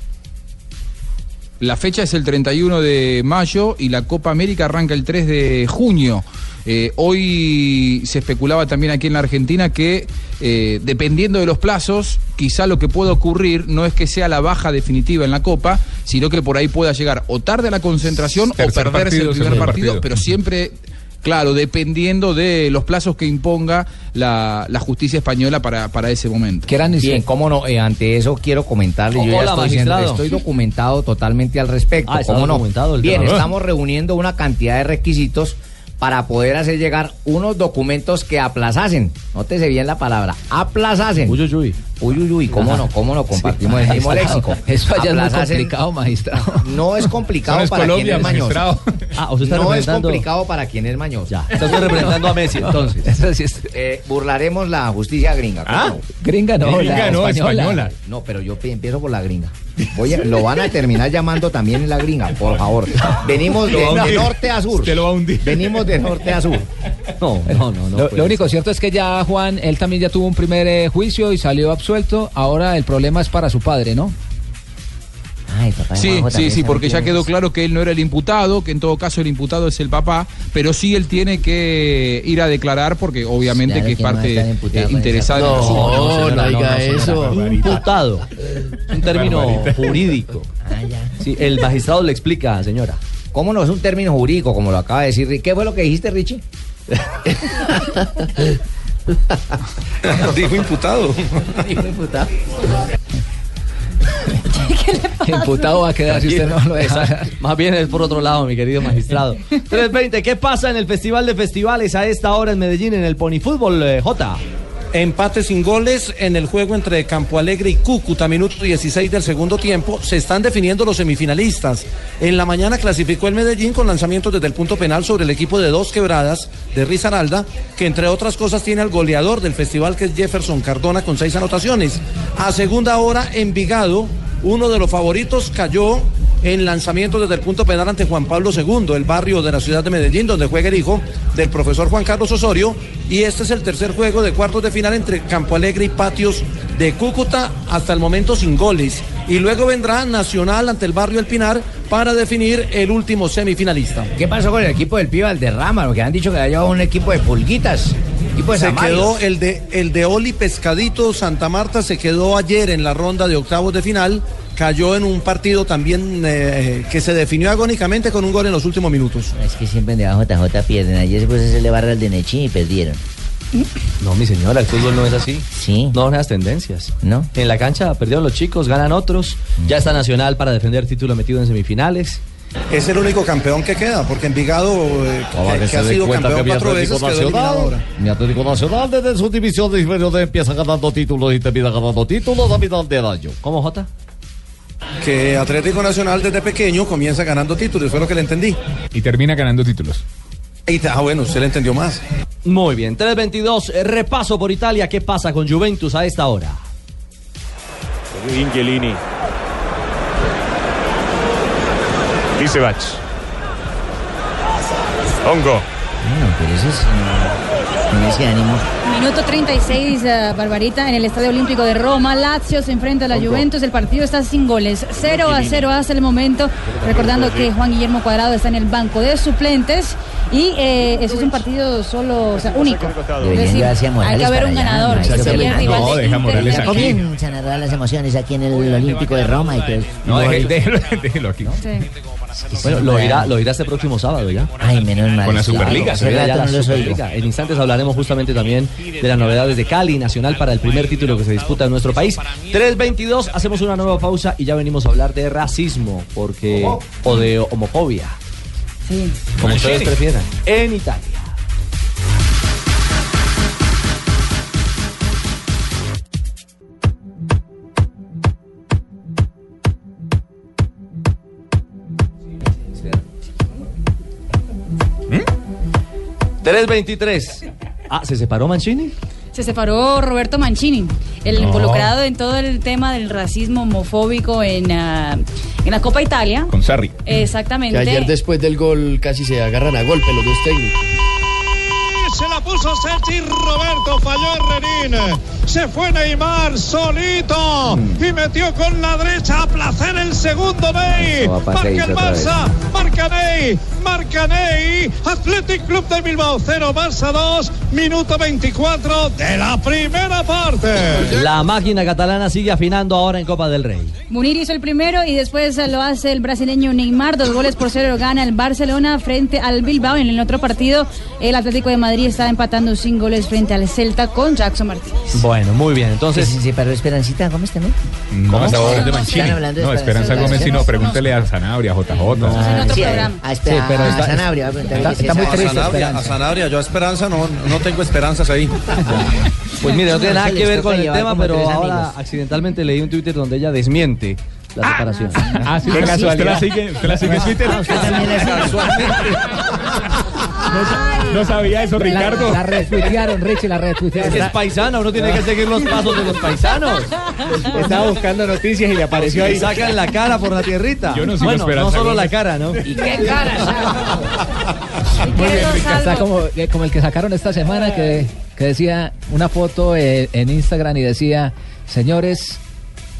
La fecha es el 31 de mayo y la Copa América arranca el 3 de junio. Eh, hoy se especulaba también aquí en la Argentina que eh, dependiendo de los plazos, quizá lo que pueda ocurrir no es que sea la baja definitiva en la Copa, sino que por ahí pueda llegar o tarde a la concentración Tercer o perderse partido, el primer partido, partido. pero siempre... Claro, dependiendo de los plazos que imponga la, la justicia española para, para ese momento. Bien, cómo no, eh, ante eso quiero comentarle, yo ya Hola, estoy, estoy documentado totalmente al respecto, Ah, cómo no. documentado el Bien, tema. estamos reuniendo una cantidad de requisitos para poder hacer llegar unos documentos que aplazasen, nótese bien la palabra, aplazasen. Uy, uy, uy. Uy, uy, uy, cómo no, cómo no, compartimos el mismo léxico. Eso allá es muy Aplazasen- complicado, magistrado. No es complicado no para Colombia, quien es mañoso. Ah, usted está no es complicado para quien es mañoso. Ya, Entonces representando a Messi, entonces. Sí Eh, burlaremos la justicia gringa. ¿cómo Ah, no? gringa no, Gringa la no, española. española. No, pero yo empiezo por la gringa. Voy a- lo van a terminar llamando también en la gringa, por favor. Venimos de, norte a sur. Usted lo va a hundir. Venimos de norte a sur. No, no, no. lo, lo único cierto es que ya Juan, él también ya tuvo un primer eh, juicio y salió absuelto. Ahora el problema es para su padre, ¿no? Ay, papá. Sí, sí, sí, porque ya quedó claro que él no era el imputado, que en todo caso el imputado es el papá, pero sí él tiene que ir a declarar porque obviamente Claro que es parte eh, interesada. No, no diga eso. Imputado. Un término jurídico. Sí, el magistrado le explica, señora. ¿Cómo no es un término jurídico, como lo acaba de decir Ricky? ¿Qué fue lo que dijiste, Richie? Dijo imputado. Dijo imputado. Imputado va a quedar si usted no lo deja. Más bien es por otro lado, mi querido magistrado. 320, ¿qué pasa en el Festival de Festivales a esta hora en Medellín en el Pony Fútbol, eh, J? Empate sin goles en el juego entre Campo Alegre y Cúcuta, minuto 16 del segundo tiempo. Se están definiendo los semifinalistas. En la mañana clasificó el Medellín con lanzamientos desde el punto penal sobre el equipo de dos quebradas de Risaralda, que entre otras cosas tiene al goleador del festival que es Jefferson Cardona con seis anotaciones. A segunda hora, Envigado, uno de los favoritos, cayó en lanzamientos desde el punto penal ante Juan Pablo II, el barrio de la ciudad de Medellín, donde juega el hijo del profesor Juan Carlos Osorio. Y este es el tercer juego de cuartos de final entre Campo Alegre y Patios de Cúcuta, hasta el momento sin goles. Y luego vendrá Nacional ante el barrio El Pinar para definir el último semifinalista. ¿Qué pasó con el equipo del Pibe Valderrama? Porque han dicho que ha llevado un equipo de pulguitas. Equipo de Se quedó el de, el de Oli Pescadito Santa Marta, se quedó ayer en la ronda de octavos de final. Cayó en un partido también eh, que se definió agónicamente con un gol en los últimos minutos. Es que siempre de JJ pierden. Ayer se puso a hacerle barra al de Nechín y perdieron. No, mi señora, el fútbol no es así. Sí. No son esas tendencias. ¿No? En la cancha perdieron los chicos, ganan otros. Ya está Nacional para defender título metido en semifinales. Es el único campeón que queda, porque Envigado, eh, que, que que se ha sido campeón que cuatro veces, Nacional, mi Atlético Nacional desde su división de inferiores empieza ganando títulos y termina ganando títulos a mitad del año. ¿Cómo, Jota? Que Atlético Nacional desde pequeño comienza ganando títulos, fue lo que le entendí. Y termina ganando títulos. Y, ah, bueno, usted le entendió más. Muy bien, 322, eh, repaso por Italia. ¿Qué pasa con Juventus a esta hora? Ingelini. Lisevac. Hongo. No, pero eso es con ese ánimo. Minuto 36, eh, Barbarita, en el Estadio Olímpico de Roma. Lazio se enfrenta a la Juventus. El partido está sin goles. 0 a 0 hasta el momento. Recordando que Juan Guillermo Cuadrado está en el banco de suplentes. Y eh, eso es un partido solo, o sea, único. Decir, hay que haber un allá, ganador. ¿no? Rival No, deja. Morales aquí. comienzan a dar las emociones aquí en el Olímpico de Roma y eso. No, déjelo, déjelo aquí. Bueno, lo irá, lo irá este próximo sábado ya. Ay, menos mal. Con la Superliga, ya la. En instantes hablaremos justamente también de las novedades de Cali Nacional para el primer título que se disputa en nuestro país. 3.22, hacemos una nueva pausa y ya venimos a hablar de racismo porque o de homofobia, Sí. como ustedes prefieran, en Italia. 3.23. Ah, ¿se separó Mancini? Se separó Roberto Mancini, el No. involucrado en todo el tema del racismo homofóbico en, ah, en la Copa Italia. Con Sarri. Exactamente. Que ayer después del gol casi se agarran a golpe los dos técnicos. Se la puso Sergi Roberto, falló Herrerín. Se fue Neymar solito y metió con la derecha a placer el segundo Ney. Marca el. Barça, marca Ney, marca Ney. Athletic Club de Bilbao 0, Barça 2, minuto 24 de la primera parte. La máquina catalana sigue afinando ahora en Copa del Rey. Munir hizo el primero y después lo hace el brasileño Neymar. Dos goles por cero gana el Barcelona frente al Bilbao. En el otro partido, el Atlético de Madrid está empatando sin goles frente al Celta con Jackson Martínez. Bueno, muy bien. Entonces. ¿Se separó Esperancita Gómez también? No, ahora es de Están Mancini. hablando de No, Esperanza Gómez, sí, no, Gómez. pregúntele a Sanabria, JJ. Sí, a, Espe- Sí, pero a Sanabria, a preguntar está- muy A triste, Sanabria, a Esperanza. Sanabria, yo a Esperanza no, no tengo esperanzas ahí. Pues mire, no tiene No, nada que ver con el tema, pero ahora accidentalmente leí un Twitter donde ella desmiente la separación. Ah, sí, qué casualidad. ¿Usted la sigue, usted en Twitter? Ah, usted también la sigue. No sabía eso, Ricardo. La retuitearon, Richie, la retuitearon. Es que es paisana, uno tiene que seguir los pasos de los paisanos. Estaba buscando noticias y le apareció ahí. Y sacan la cara por la tierrita. Yo no bueno, no solo la cara, ¿no? ¿Y qué cara? Muy bien, Está como, eh, como el que sacaron esta semana que, que decía una foto eh, en Instagram y decía, señores,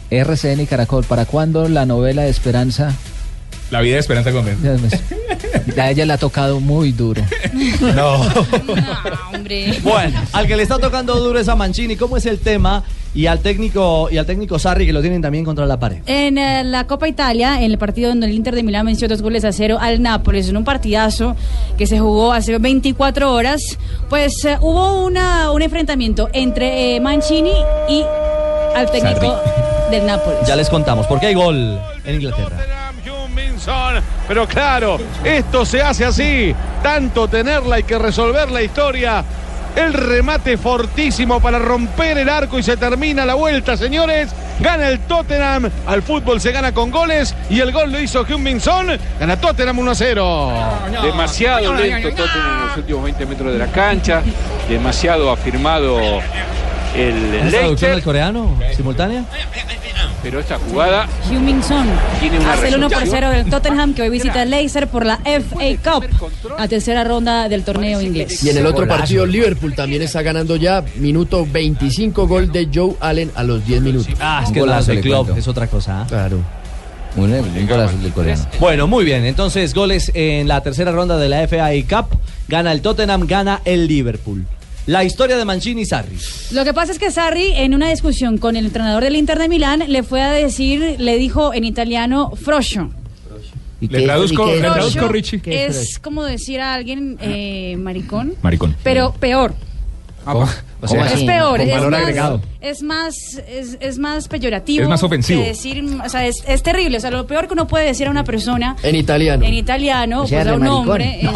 RCN y Caracol, ¿para cuándo la novela de Esperanza? La vida de Esperanza Gómez. Mío. A ella le ha tocado muy duro. No. hombre. Bueno, al que le está tocando duro es a Mancini, ¿cómo es el tema? Y al técnico y al técnico Sarri que lo tienen también contra la pared. En eh, la Copa Italia, en el partido donde el Inter de Milán venció dos goles a cero al Nápoles, en un partidazo que se jugó hace 24 horas, pues eh, hubo una, un enfrentamiento entre eh, Mancini y al técnico del Nápoles. Ya les contamos, porque hay gol en Inglaterra. Minson. Pero claro, esto se hace así. Tanto tenerla y que resolver la historia. El remate fortísimo para romper el arco y se termina la vuelta, señores. Gana el Tottenham. Al fútbol se gana con goles y el gol lo hizo Hyun Min Son. Gana Tottenham 1 a 0. Demasiado lento Tottenham en los últimos 20 metros de la cancha. Demasiado afirmado el ¿Es traducción del coreano? ¿Simultánea? Pero esta jugada Heung-Min Son Tiene una hace el 1 por resolución. 0 del Tottenham que hoy visita el Leicester por la FA Cup, la tercera ronda del torneo inglés. Y en el otro partido, Liverpool también está ganando ya. Minuto 25, gol de Joe Allen a los 10 minutos. Ah, es que las de club es otra cosa. ¿ah? Claro. Un, un golazo del coreano. Bueno, muy bien. Entonces, goles en la tercera ronda de la FA Cup. Gana el Tottenham, gana el Liverpool. La historia de Mancini y Sarri. Lo que pasa es que Sarri, en una discusión con el entrenador del Inter de Milán, le fue a decir, le dijo en italiano, Froscio. ¿Y Le traduzco, le traduzco, Richie. Es como decir a alguien eh, maricón, Maricón. pero peor. ¿Cómo? O sea, es peor, es más, es más, es, es más peyorativo. Es más ofensivo. que decir, o sea, es, es terrible. O sea, lo peor que uno puede decir a una persona En italiano. en italiano, O sea, pues a un hombre. es-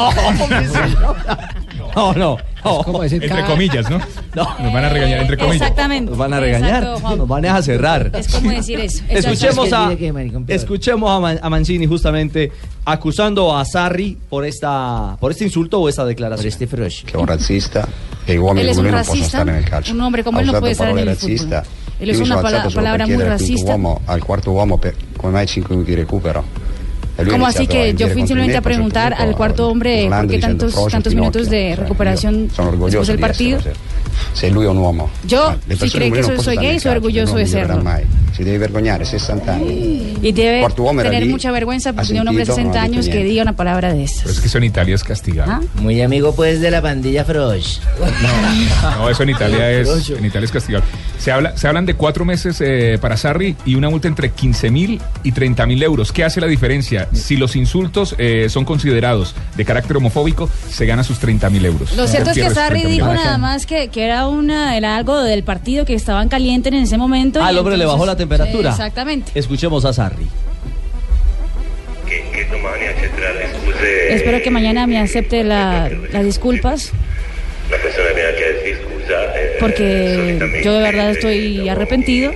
No, no. No. como decir Entre ca- comillas, ¿no? Nos van a regañar, entre comillas. Exactamente. Nos van a regañar. Exacto, Juan. Nos van a cerrar. Es como decir eso. Escuchemos Es que a, que escuchemos a, Man- a Mancini justamente acusando a Sarri por esta por este insulto o esta declaración. Por este Frosh. che è un razzista e gli uomini Él es un racista. nel calcio. Un hombre como él no puede estar en el fútbol. razzista. Él es una palabra muy racista. uomo, al quarto uomo per, come mai 5 minuti di recupero. Como así que yo fui di simplemente me, a preguntar al cuarto hombre por qué tantos, "Prosit, tantos minutos Pinocchio". de recuperación io sono después orgoglioso del di ma le si persone cree come que lui non soy, gay, non de migliorerà serlo. Mai si deve vergognare 60 anni Y debe tener allí, mucha vergüenza ha de un hombre de sentito, 60 no ha dicho años que diga una palabra de esas. Pero es que eso en Italia es castigado. ¿Ah? Muy amigo pues de la pandilla Frosh. No, eso en Italia es, en Italia es castigado. Se, habla, se hablan de cuatro meses eh, para Sarri y una multa entre 15 mil y 30 mil euros. ¿Qué hace la diferencia? Si los insultos eh, son considerados de carácter homofóbico, se gana sus 30 mil euros. Lo cierto es que Sarri 30.000 dijo nada más que, que era una era algo del partido que estaban calientes en ese momento. Ah, el hombre le bajó la temperatura. Exactamente. Escuchemos a Sarri. Espero que mañana me acepte la- las disculpas porque yo de verdad estoy arrepentido.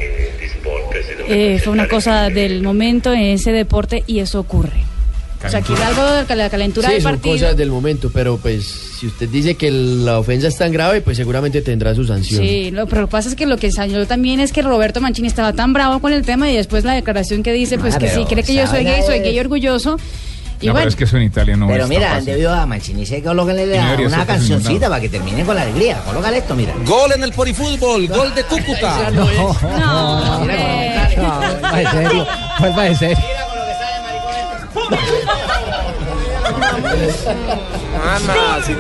Eh, fue una cosa del momento en ese deporte y eso ocurre. O sea, que es algo de la calentura Sí, del son partido. cosas del momento, pero pues si usted dice que la ofensa es tan grave, pues seguramente tendrá su sanción. Sí, lo, pero lo que pasa es que lo que salió también es que Roberto Mancini estaba tan bravo con el tema y después la declaración que dice, pues Ah, que si cree que yo soy gay, soy gay orgulloso. Y No, bueno, pero es que eso en Italia no Pero mira, fácil. debido a Mancini, se colóquenle no una cancioncita para que terminen con la alegría. Colócale esto, mira. Gol en el Porifútbol, gol de Cúcuta. No, no, vuelva en serio, vuelva en serio. Así,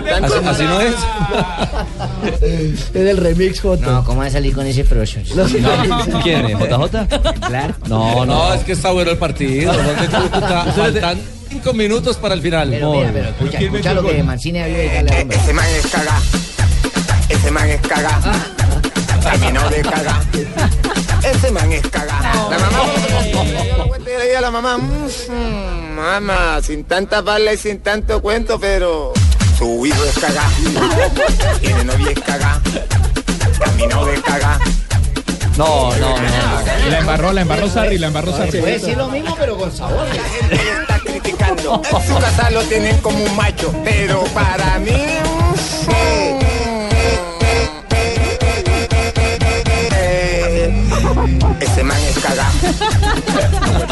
así no es. Es el remix, Jota. No, ¿cómo va a salir con ese Frosh? ¿Quién es? ¿JJ? Claro. No, no. es que está bueno el partido. Faltan cinco minutos para el final. Pero mira, pero escucha, escucha lo que Mancini había al hombre. Ese man es caga. Ese man es caga. Camino de caga. La mamá, "Mm, mamá, sin tanta bala y sin tanto cuento, pero su hijo es caga. Tiene novia es caga. Camino de caga. No, no, no. La embarró, la embarró Sarri, la embarró Sarri. Puede decir lo mismo, pero con sabor. La gente está criticando. En su casa lo tienen como un macho, pero para mí.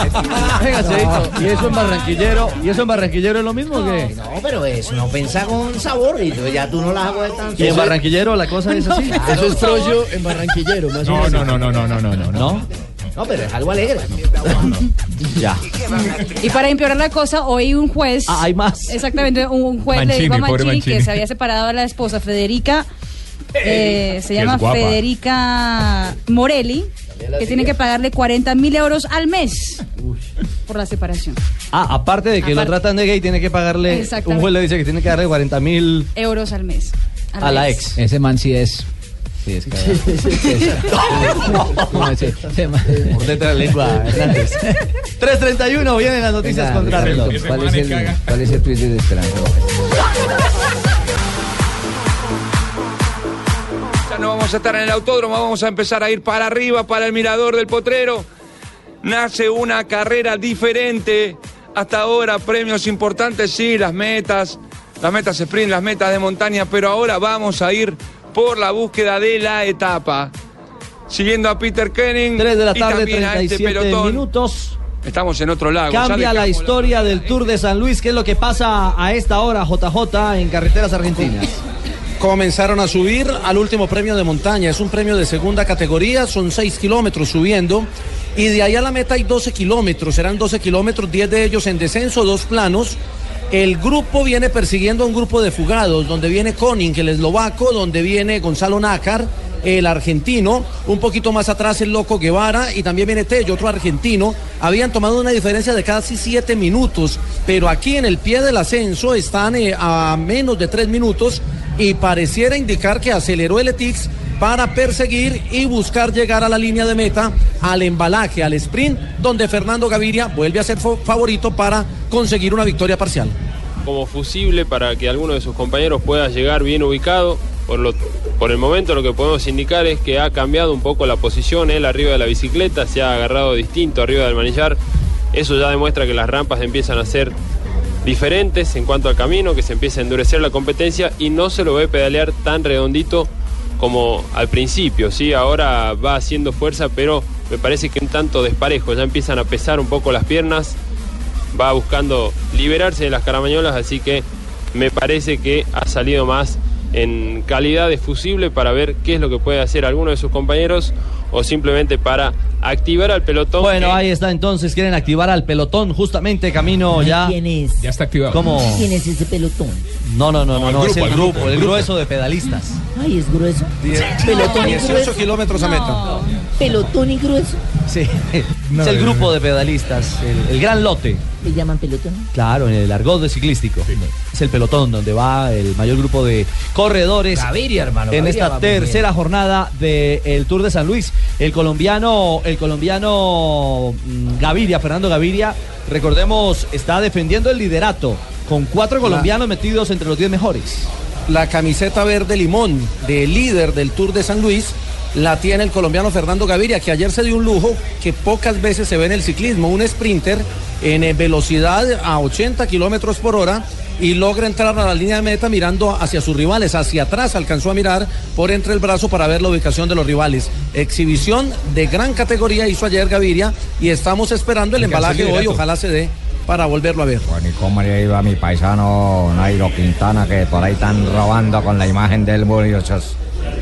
Venga, Cheito. ¿Y eso en Barranquillero? ¿Y eso en Barranquillero es lo mismo o qué? No, pero es no pensar con sabor y ya tú no las hago de tan ¿Y en Barranquillero la cosa es así? Eso es trollo en Barranquillero, más o No, menos. no, no, no, no, no, no, no. ¿No? No, pero es algo alegre. Ya. Y para empeorar la cosa, hoy un juez. Ah, hay más. Exactamente, un, juez le Mancini, dijo a Mancini, que se había separado a la esposa Federica. eh, se llama. Federica Morelli, que tiene que pagarle 40 mil euros al mes por la separación. Ah, aparte de que lo Aparte. tratan de gay, tiene que pagarle. Un juez le dice que tiene que darle 40 mil Euros al mes. a la ex. Ese man sí es. Sí, es cagado. No, ese- ese man- Mordete la lengua, Hernández. 3.31, vienen las noticias Venga, contra reloj. ¿Cuál es el, cuál es el Twitter de Esperanza? No vamos a estar en el autódromo, vamos a empezar a ir para arriba, para el mirador del potrero. Nace una carrera diferente. Hasta ahora premios importantes, sí, las metas, las metas sprint, las metas de montaña, pero ahora vamos a ir por la búsqueda de la etapa. Siguiendo a Peter Kenning 3 de la tarde, también a este 37 pelotón. minutos. Estamos en otro lago. ya Cambia la historia del Tour de San Luis. ¿Qué es lo que pasa a esta hora, JJ, en carreteras argentinas? Comenzaron a subir al último premio de montaña. Es un premio de segunda categoría, son 6 kilómetros subiendo. Y de ahí a la meta hay 12 kilómetros, serán 12 kilómetros, 10 de ellos en descenso, dos planos. El grupo viene persiguiendo a un grupo de fugados, donde viene Koning, el eslovaco, donde viene Gonzalo Nácar, el argentino, un poquito más atrás el loco Guevara y también viene Tello, otro argentino. Habían tomado una diferencia de casi siete minutos, pero aquí en el pie del ascenso están eh, a menos de tres minutos y pareciera indicar que aceleró el Etix para perseguir y buscar llegar a la línea de meta, al embalaje, al sprint, donde Fernando Gaviria vuelve a ser favorito para conseguir una victoria parcial. como fusible para que alguno de sus compañeros pueda llegar bien ubicado. Por, lo, por el momento lo que podemos indicar es que ha cambiado un poco la posición, él arriba de la bicicleta, se ha agarrado distinto arriba del manillar. Eso ya demuestra que las rampas empiezan a ser diferentes en cuanto al camino, que se empieza a endurecer la competencia y no se lo ve pedalear tan redondito como al principio, ¿sí? Ahora va haciendo fuerza, pero me parece que un tanto desparejo, ya empiezan a pesar un poco las piernas va buscando liberarse de las caramañolas, así que me parece que ha salido más en calidad de fusible para ver qué es lo que puede hacer alguno de sus compañeros o simplemente para activar al pelotón. Bueno, ahí está entonces, quieren activar al pelotón justamente camino ya. ¿Quién es? Ya está activado. ¿Cómo? ¿Quién es ese pelotón? No, no, no, no, no, es grupo, el el grupo, grupo, el grueso de pedalistas. Ay, es grueso. Pelotón y 18 grueso. kilómetros a meta. Pelotón y grueso. Sí, No, es el grupo de pedalistas, el, el gran lote. ¿Le llaman pelotón? Claro, en el argot de ciclístico. Es el pelotón donde va el mayor grupo de corredores. Gaviria, hermano. en Gaviria esta tercera jornada del Tour de San Luis. El colombiano, el colombiano mm, Gaviria, Fernando Gaviria, recordemos, está defendiendo el liderato con cuatro colombianos metidos entre los 10 mejores. La camiseta verde limón de líder del Tour de San Luis la tiene el colombiano Fernando Gaviria, que ayer se dio un lujo que pocas veces se ve en el ciclismo, un sprinter en eh, velocidad a 80 kilómetros por hora y logra entrar a la línea de meta mirando hacia sus rivales, hacia atrás alcanzó a mirar por entre el brazo para ver la ubicación de los rivales. Exhibición de gran categoría hizo ayer Gaviria y estamos esperando el embalaje hoy, ojalá se dé para volverlo a ver. Bueno, ¿y cómo le iba a mi paisano Nairo Quintana que por ahí están robando con la imagen del Bully?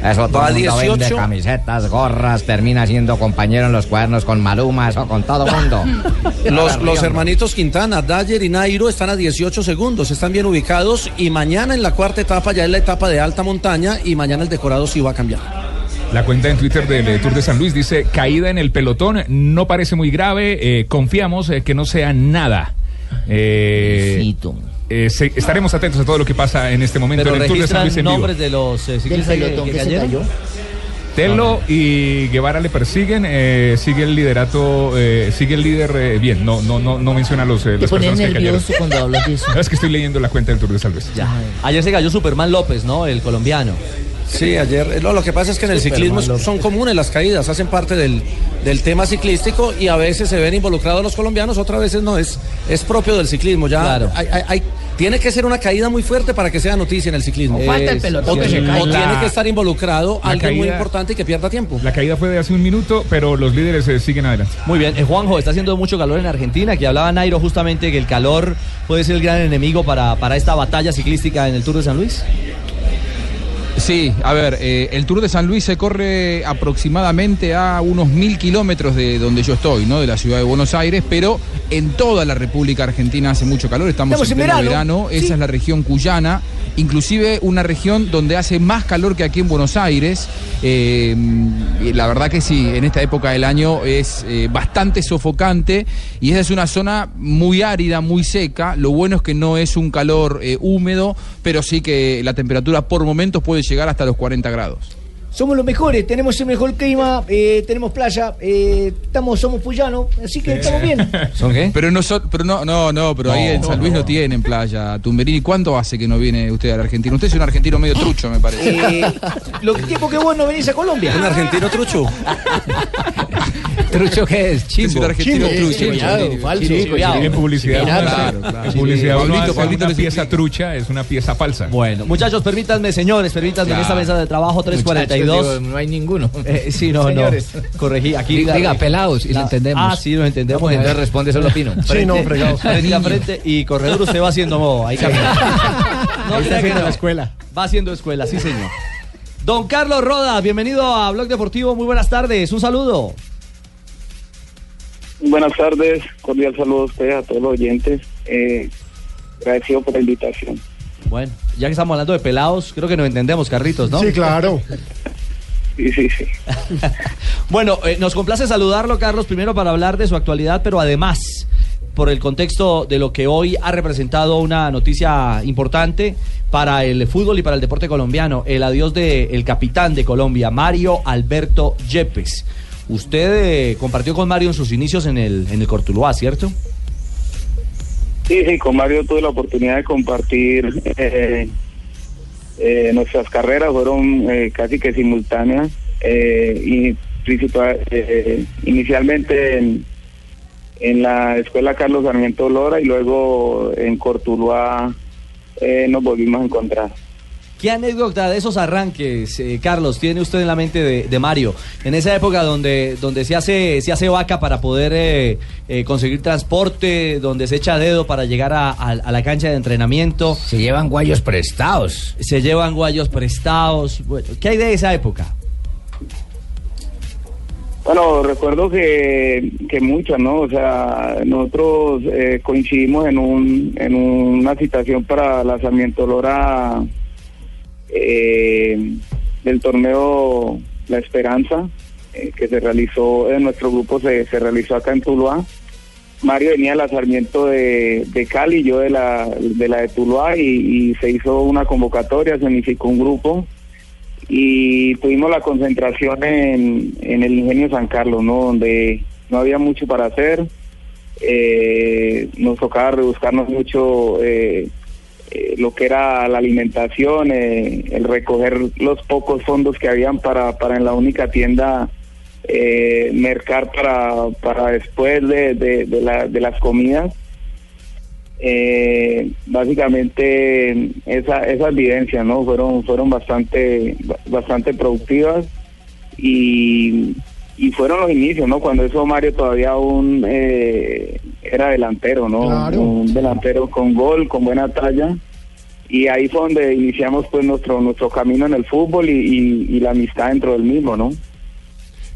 Eso todo el mundo 18. vende camisetas, gorras, termina siendo compañero en los cuernos con Maluma, eso con todo mundo. Los, los hermanitos Quintana, Dyer y Nairo están a 18 segundos, están bien ubicados y mañana en la cuarta etapa ya es la etapa de alta montaña y mañana el decorado sí va a cambiar. La cuenta en Twitter del eh, Tour de San Luis dice, caída en el pelotón, no parece muy grave, eh, confiamos eh, que no sea nada. Eh, eh, se- estaremos atentos a todo lo que pasa en este momento Pero en el Tour de San Luis en vivo. nombres de los eh, ciclistas que, que que se cayeron. cayó? Tello y Guevara le persiguen, eh, sigue el liderato, eh, sigue el líder eh, bien, no, no, no, no menciona a los, eh, Te las personas que cayeron. cuando hablas de eso. No, es que estoy leyendo la cuenta del Tour de San Luis. Ayer se cayó Superman López, ¿no? El colombiano. Sí, ayer, eh, no, lo que pasa es que en el ciclismo son comunes las caídas, hacen parte del, del tema ciclístico y a veces se ven involucrados los colombianos, otras veces no, es, es propio del ciclismo. Ya Claro. hay- hay- hay- tiene que ser una caída muy fuerte para que sea noticia en el ciclismo. O falta el pelotón o, tiene que estar involucrado alguien muy caída- importante y que pierda tiempo. La caída fue de hace un minuto, pero los líderes eh, siguen adelante. Muy bien, eh, Juanjo, está haciendo mucho calor en Argentina, que hablaba Nairo justamente que el calor puede ser el gran enemigo para, para esta batalla ciclística en el Tour de San Luis. Sí, a ver, eh, el Tour de San Luis se corre aproximadamente a unos mil kilómetros de donde yo estoy, ¿no? De la ciudad de Buenos Aires, pero en toda la República Argentina hace mucho calor, estamos, Estamos en en pleno verano, verano, esa es la región cuyana, inclusive una región donde hace más calor que aquí en Buenos Aires. Eh, la verdad que sí, en esta época del año es eh, bastante sofocante y esa es una zona muy árida, muy seca. Lo bueno es que no es un calor húmedo, pero sí que la temperatura por momentos puede llegar hasta los 40 grados. Somos los mejores, tenemos el mejor clima, eh, tenemos playa, eh, estamos, somos puyanos, así que estamos bien. ¿Son qué? Pero, no, pero no, no, no, pero ahí en San Luis no, tienen playa. Tumberini, ¿cuánto hace que no viene usted a la Argentina? Usted es un argentino medio trucho, me parece. Eh, lo tiempo que vos no venís a Colombia. ¿Un argentino trucho? ¿Trucho qué es? Chimbo. Es un argentino Chimbo. trucho. Chimbo. falso. Publicidad. Claro, claro. Publicidad Pablito, Pablito una pieza trucha, es una pieza falsa. Bueno, muchachos, permítanme, señores, permítanme en esta mesa de trabajo 345. No hay ninguno. Eh, sí, no, no. Corregí. Aquí diga, diga pelados y lo entendemos. Ah, sí, lo entendemos. Entonces responde solo Pino. Frente, sí, no, fregado. Frente frente y corredor usted va haciendo modo. Ahí camina. No, está haciendo la escuela. Va haciendo escuela, sí, señor. Don Carlos Rodas, bienvenido a Blog Deportivo. Muy buenas tardes. Un saludo. Buenas tardes, cordial saludo a ustedes, a todos los oyentes. Eh, agradecido por la invitación. Bueno, ya que estamos hablando de pelados, creo que nos entendemos, Carritos, ¿no? Sí, claro. Sí, sí, sí. Bueno, eh, nos complace saludarlo, Carlos, primero para hablar de su actualidad, pero además por el contexto de lo que hoy ha representado una noticia importante para el fútbol y para el deporte colombiano, el adiós del capitán de Colombia, Mario Alberto Yepes. Usted eh, compartió con Mario en sus inicios en el, en el Cortuluá, ¿cierto? Sí, sí, con Mario tuve la oportunidad de compartir eh, eh, nuestras carreras, fueron eh, casi que simultáneas eh, y principal, eh, inicialmente en, la escuela Carlos Sarmiento Lora y luego en Cortuluá eh, nos volvimos a encontrar. ¿Qué anécdota de esos arranques, eh, Carlos, tiene usted en la mente de, de Mario? En esa época donde, donde se, hace, se hace vaca para poder eh, eh, conseguir transporte, donde se echa dedo para llegar a, a- a la cancha de entrenamiento. Se llevan guayos prestados. Se llevan guayos prestados. Bueno, ¿Qué hay de esa época? Bueno, recuerdo que, que muchas, ¿no? O sea, nosotros eh, coincidimos en, un, en una citación para la Sarmiento Lora eh, del torneo La Esperanza, eh, que se realizó, en nuestro grupo se, se realizó acá en Tuluá. Mario venía de la Sarmiento de, de Cali, yo de la de, la de Tuluá, y, y se hizo una convocatoria, se unificó un grupo y tuvimos la concentración en, en el Ingenio San Carlos, ¿no? Donde no había mucho para hacer, eh, nos tocaba rebuscarnos mucho eh, eh, lo que era la alimentación, eh, el recoger los pocos fondos que habían para, para en la única tienda eh, mercar para, para después de, de, de la- de las comidas. Eh, básicamente esa, esas vivencias no fueron fueron bastante bastante productivas y, y fueron los inicios no cuando eso Mario todavía aún eh, era delantero no Claro. un delantero con gol con buena talla. Y ahí fue donde iniciamos pues nuestro nuestro camino en el fútbol y, y- y la amistad dentro del mismo no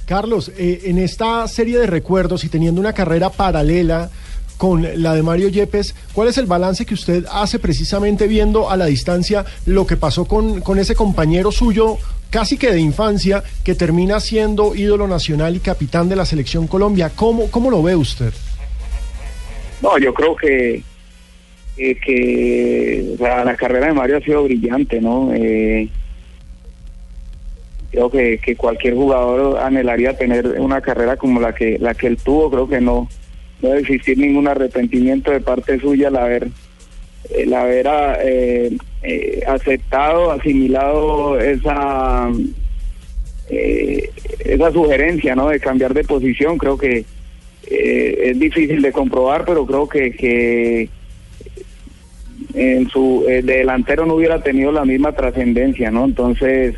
Carlos, eh, en esta serie de recuerdos y teniendo una carrera paralela con la de Mario Yepes, ¿cuál es el balance que usted hace precisamente viendo a la distancia lo que pasó con, con ese compañero suyo casi que de infancia que termina siendo ídolo nacional y capitán de la selección Colombia? ¿Cómo, cómo lo ve usted? No, yo creo que, eh, que la carrera de Mario ha sido brillante, ¿no? Eh, creo que, que cualquier jugador anhelaría tener una carrera como la que la que él tuvo. Creo que no, no debe existir ningún arrepentimiento de parte suya al haber el haber eh, eh, aceptado, asimilado esa eh, esa sugerencia, ¿no? De cambiar de posición. Creo que eh, es difícil de comprobar, pero creo que, que en su eh, de delantero no hubiera tenido la misma trascendencia, ¿no? Entonces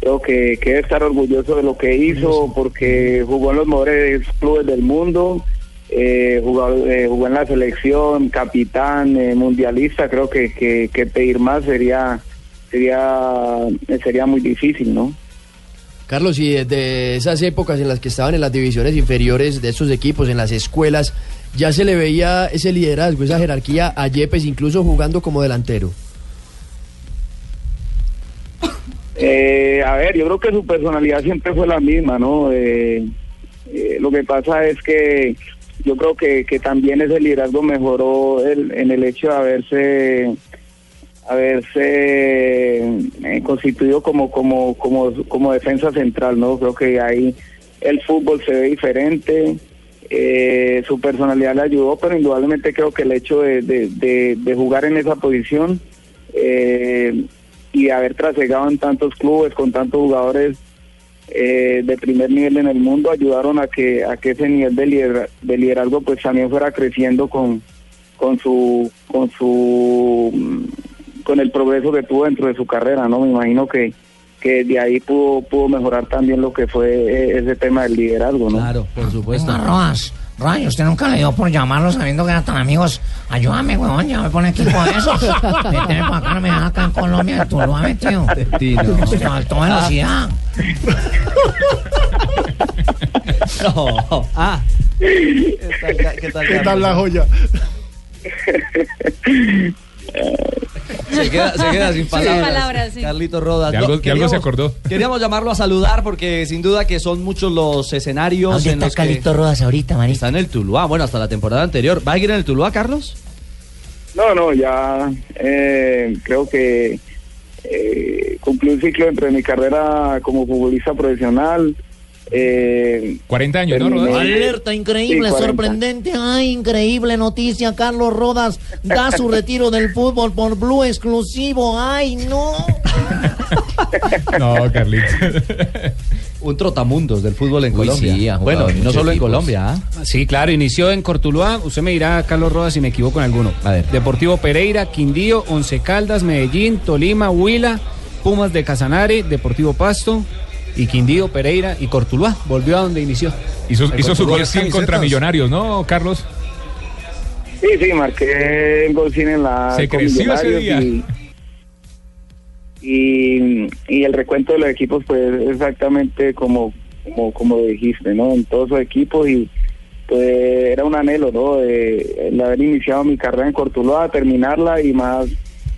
creo que, que debe estar orgulloso de lo que hizo porque jugó en los mejores clubes del mundo, eh, jugó, eh, jugó en la selección, capitán, eh, mundialista. Creo que, que, que pedir más sería sería sería muy difícil, ¿no? Carlos, y desde esas épocas en las que estaban en las divisiones inferiores de estos equipos, en las escuelas, ya se le veía ese liderazgo, esa jerarquía a Yepes, incluso jugando como delantero. Eh, a ver, yo creo que su personalidad siempre fue la misma, ¿no? Eh, eh, lo que pasa es que yo creo que, que también ese liderazgo mejoró el- en el hecho de haberse haberse eh, constituido como como como como defensa central, ¿no? Creo que ahí el fútbol se ve diferente. eh, su personalidad le ayudó, pero indudablemente creo que el hecho de, de- de- jugar en esa posición eh, y haber trasegado en tantos clubes con tantos jugadores eh, de primer nivel en el mundo ayudaron a que a que ese nivel de, liderazgo, de liderazgo pues también fuera creciendo con con su con su mm, con el progreso que tuvo dentro de su carrera no me imagino que que de ahí pudo pudo mejorar también lo que fue eh, ese tema del liderazgo no claro por supuesto. Rojas, Ray, usted nunca le dio por llamarlo sabiendo que eran tan amigos. Ayúdame, huevón, ya me pone equipo de esos. Méteme para acá, no me dejas acá en Colombia, en Tuluá, tío. Tino. Te faltó velocidad. No. Ah. ¿Qué tal, qué tal, ¿Qué tal la joya? Se queda, se queda sin Sin palabras. palabras, sí. Carlito Rodas. De algo- No, de algo se acordó. Queríamos llamarlo a saludar porque sin duda que son muchos los escenarios ¿Dónde en está los que Carlito Rodas ahorita, Marita? está en el Tuluá. Bueno, hasta la temporada anterior. ¿Va a ir en el Tuluá, Carlos? No, no, ya eh, creo que eh, cumplí un ciclo dentro de mi carrera como futbolista profesional. Eh, 40 años, ¿no, Rodas? Alerta, increíble, Sí, 40. sorprendente. Ay, increíble noticia. Carlos Rodas da su retiro del fútbol por Blue exclusivo. Ay, no. No, Carlitos. Un trotamundos del fútbol en Uy, Colombia. sí, bueno, no solo en. Colombia. ¿ah? Sí, claro, inició en Cortuluá. Usted me dirá, Carlos Rodas, si me equivoco en alguno. A ver. Deportivo Pereira, Quindío, Once Caldas, Medellín, Tolima, Huila, Pumas de Casanare, Deportivo Pasto y Quindío, Pereira y Cortuluá. Volvió a donde inició. Hizo, hizo su gol 100 contra Millonarios, ¿no, Carlos? Sí, sí, marqué el gol 100 en la Se creció ese Millonarios día. Y, y, y el recuento de los equipos, pues exactamente como, como, como dijiste, ¿no? En todos los equipos y pues era un anhelo, ¿no? De, el haber iniciado mi carrera en Cortuluá, terminarla y más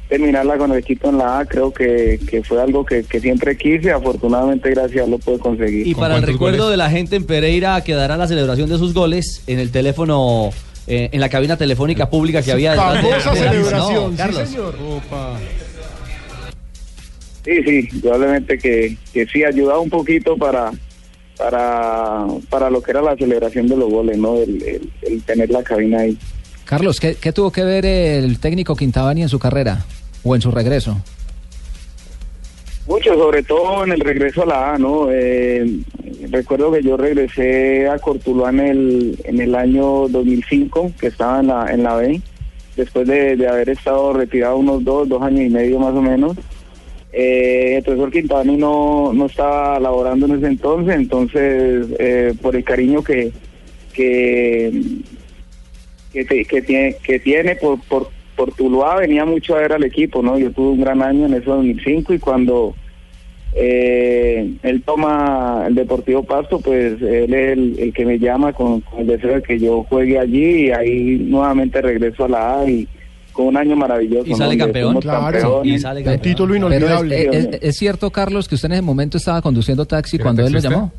terminarla con el equipo en la A, creo que, que fue algo que, que siempre quise, afortunadamente gracias lo pude conseguir. Y para el recuerdo de la gente en Pereira quedará la celebración de sus goles en el teléfono, eh, en la cabina telefónica pública que había de- Famosa de la- celebración, No, sí. Sí, sí, probablemente que, que sí ayudaba un poquito para, para, para lo que era la celebración de los goles, ¿no? El, el- el tener la cabina ahí. Carlos, ¿qué, qué tuvo que ver el técnico Quintabani en su carrera o en su regreso? Mucho, sobre todo en el regreso a la A, ¿no? Eh, recuerdo que yo regresé a Cortuluá en el, en el año 2005, que estaba en la, en la B, después de, de haber estado retirado unos dos, dos años y medio más o menos. Eh, el profesor Quintabani no, no estaba laborando en ese entonces, entonces eh, por el cariño que, que, que, te- que tiene, que tiene por, por, por Tuluá venía mucho a ver al equipo, ¿no? Yo tuve un gran año en ese 2005 y cuando eh, él toma el Deportivo Pasto, pues él es el, el que me llama con, con el deseo de que yo juegue allí y ahí nuevamente regreso a la A y con un año maravilloso. Y sale campeón. Claro, y sale Un título inolvidable. es, es- es cierto, Carlos, que usted en ese momento estaba conduciendo taxi ¿Era cuando él lo llamó.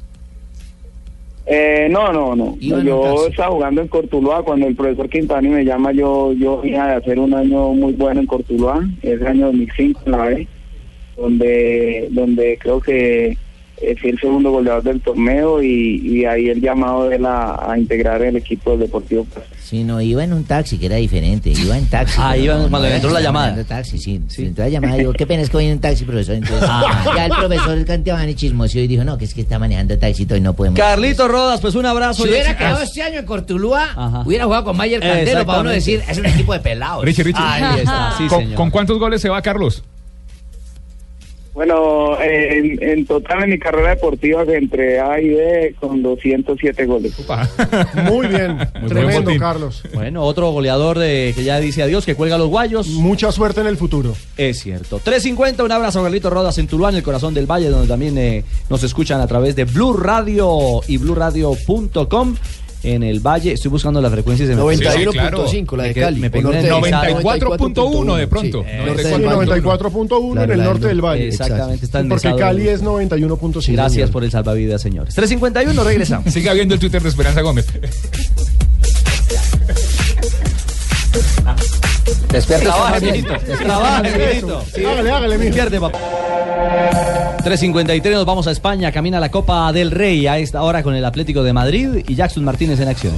Eh, no, no, no. Yo estaba jugando en Cortuluá. Cuando el profesor Quintani me llama, yo yo venía de hacer un año muy bueno en Cortuluá, ese año 2005 en la B, donde, donde creo que eh, fui el segundo goleador del torneo y, y ahí el llamado de él a, integrar el equipo del Deportivo Pasto. Sí, no, iba en un taxi, que era diferente. Iba en taxi. Ah, iba no, cuando no entró la llamada. Taxi, sí. sí. Entró la llamada y digo, qué pena es que voy en un taxi, profesor. Entonces, ya el profesor, el Cantiabani chismoseó y dijo, no, que es que está manejando taxi y no podemos. Carlito Rodas, pues un abrazo. Si hubiera quedado este año en Cortulúa, Ajá. hubiera jugado con Mayer Cantero para uno decir, es un equipo de pelados. Richie, Richie. Ahí está, sí, ¿Con, señor. con cuántos goles se va Carlos? Bueno, en, en total en mi carrera deportiva entre A y B con 207 goles. Muy bien, tremendo. Carlos. Bueno, otro goleador de, que ya dice adiós, que cuelga los guayos. Mucha suerte en el futuro. Es cierto. 3.50, un abrazo a Carlito Rodas en Tuluá, en el corazón del valle, donde también eh, nos escuchan a través de Blue Radio y blueradio.com. En el valle, estoy buscando las frecuencias de 91.5, la de Cali. me pegué Por en el norte- exacto. 94.1 de pronto. Sí, Eh, norte Sí, del Valle. 94.1 en el la norte del- valle. Exactamente, está en Porque Cali es 91.5. Gracias por el salvavidas, señores. 3.51, regresamos. Siga viendo el Twitter de Esperanza Gómez. Despierta, Trabaje, mijito. Trabaje, mijito. Hágale, hágale, mijo. Despierte, papá. 3.53, nos vamos a España, camina la Copa del Rey a esta hora con el Atlético de Madrid y Jackson Martínez en acción.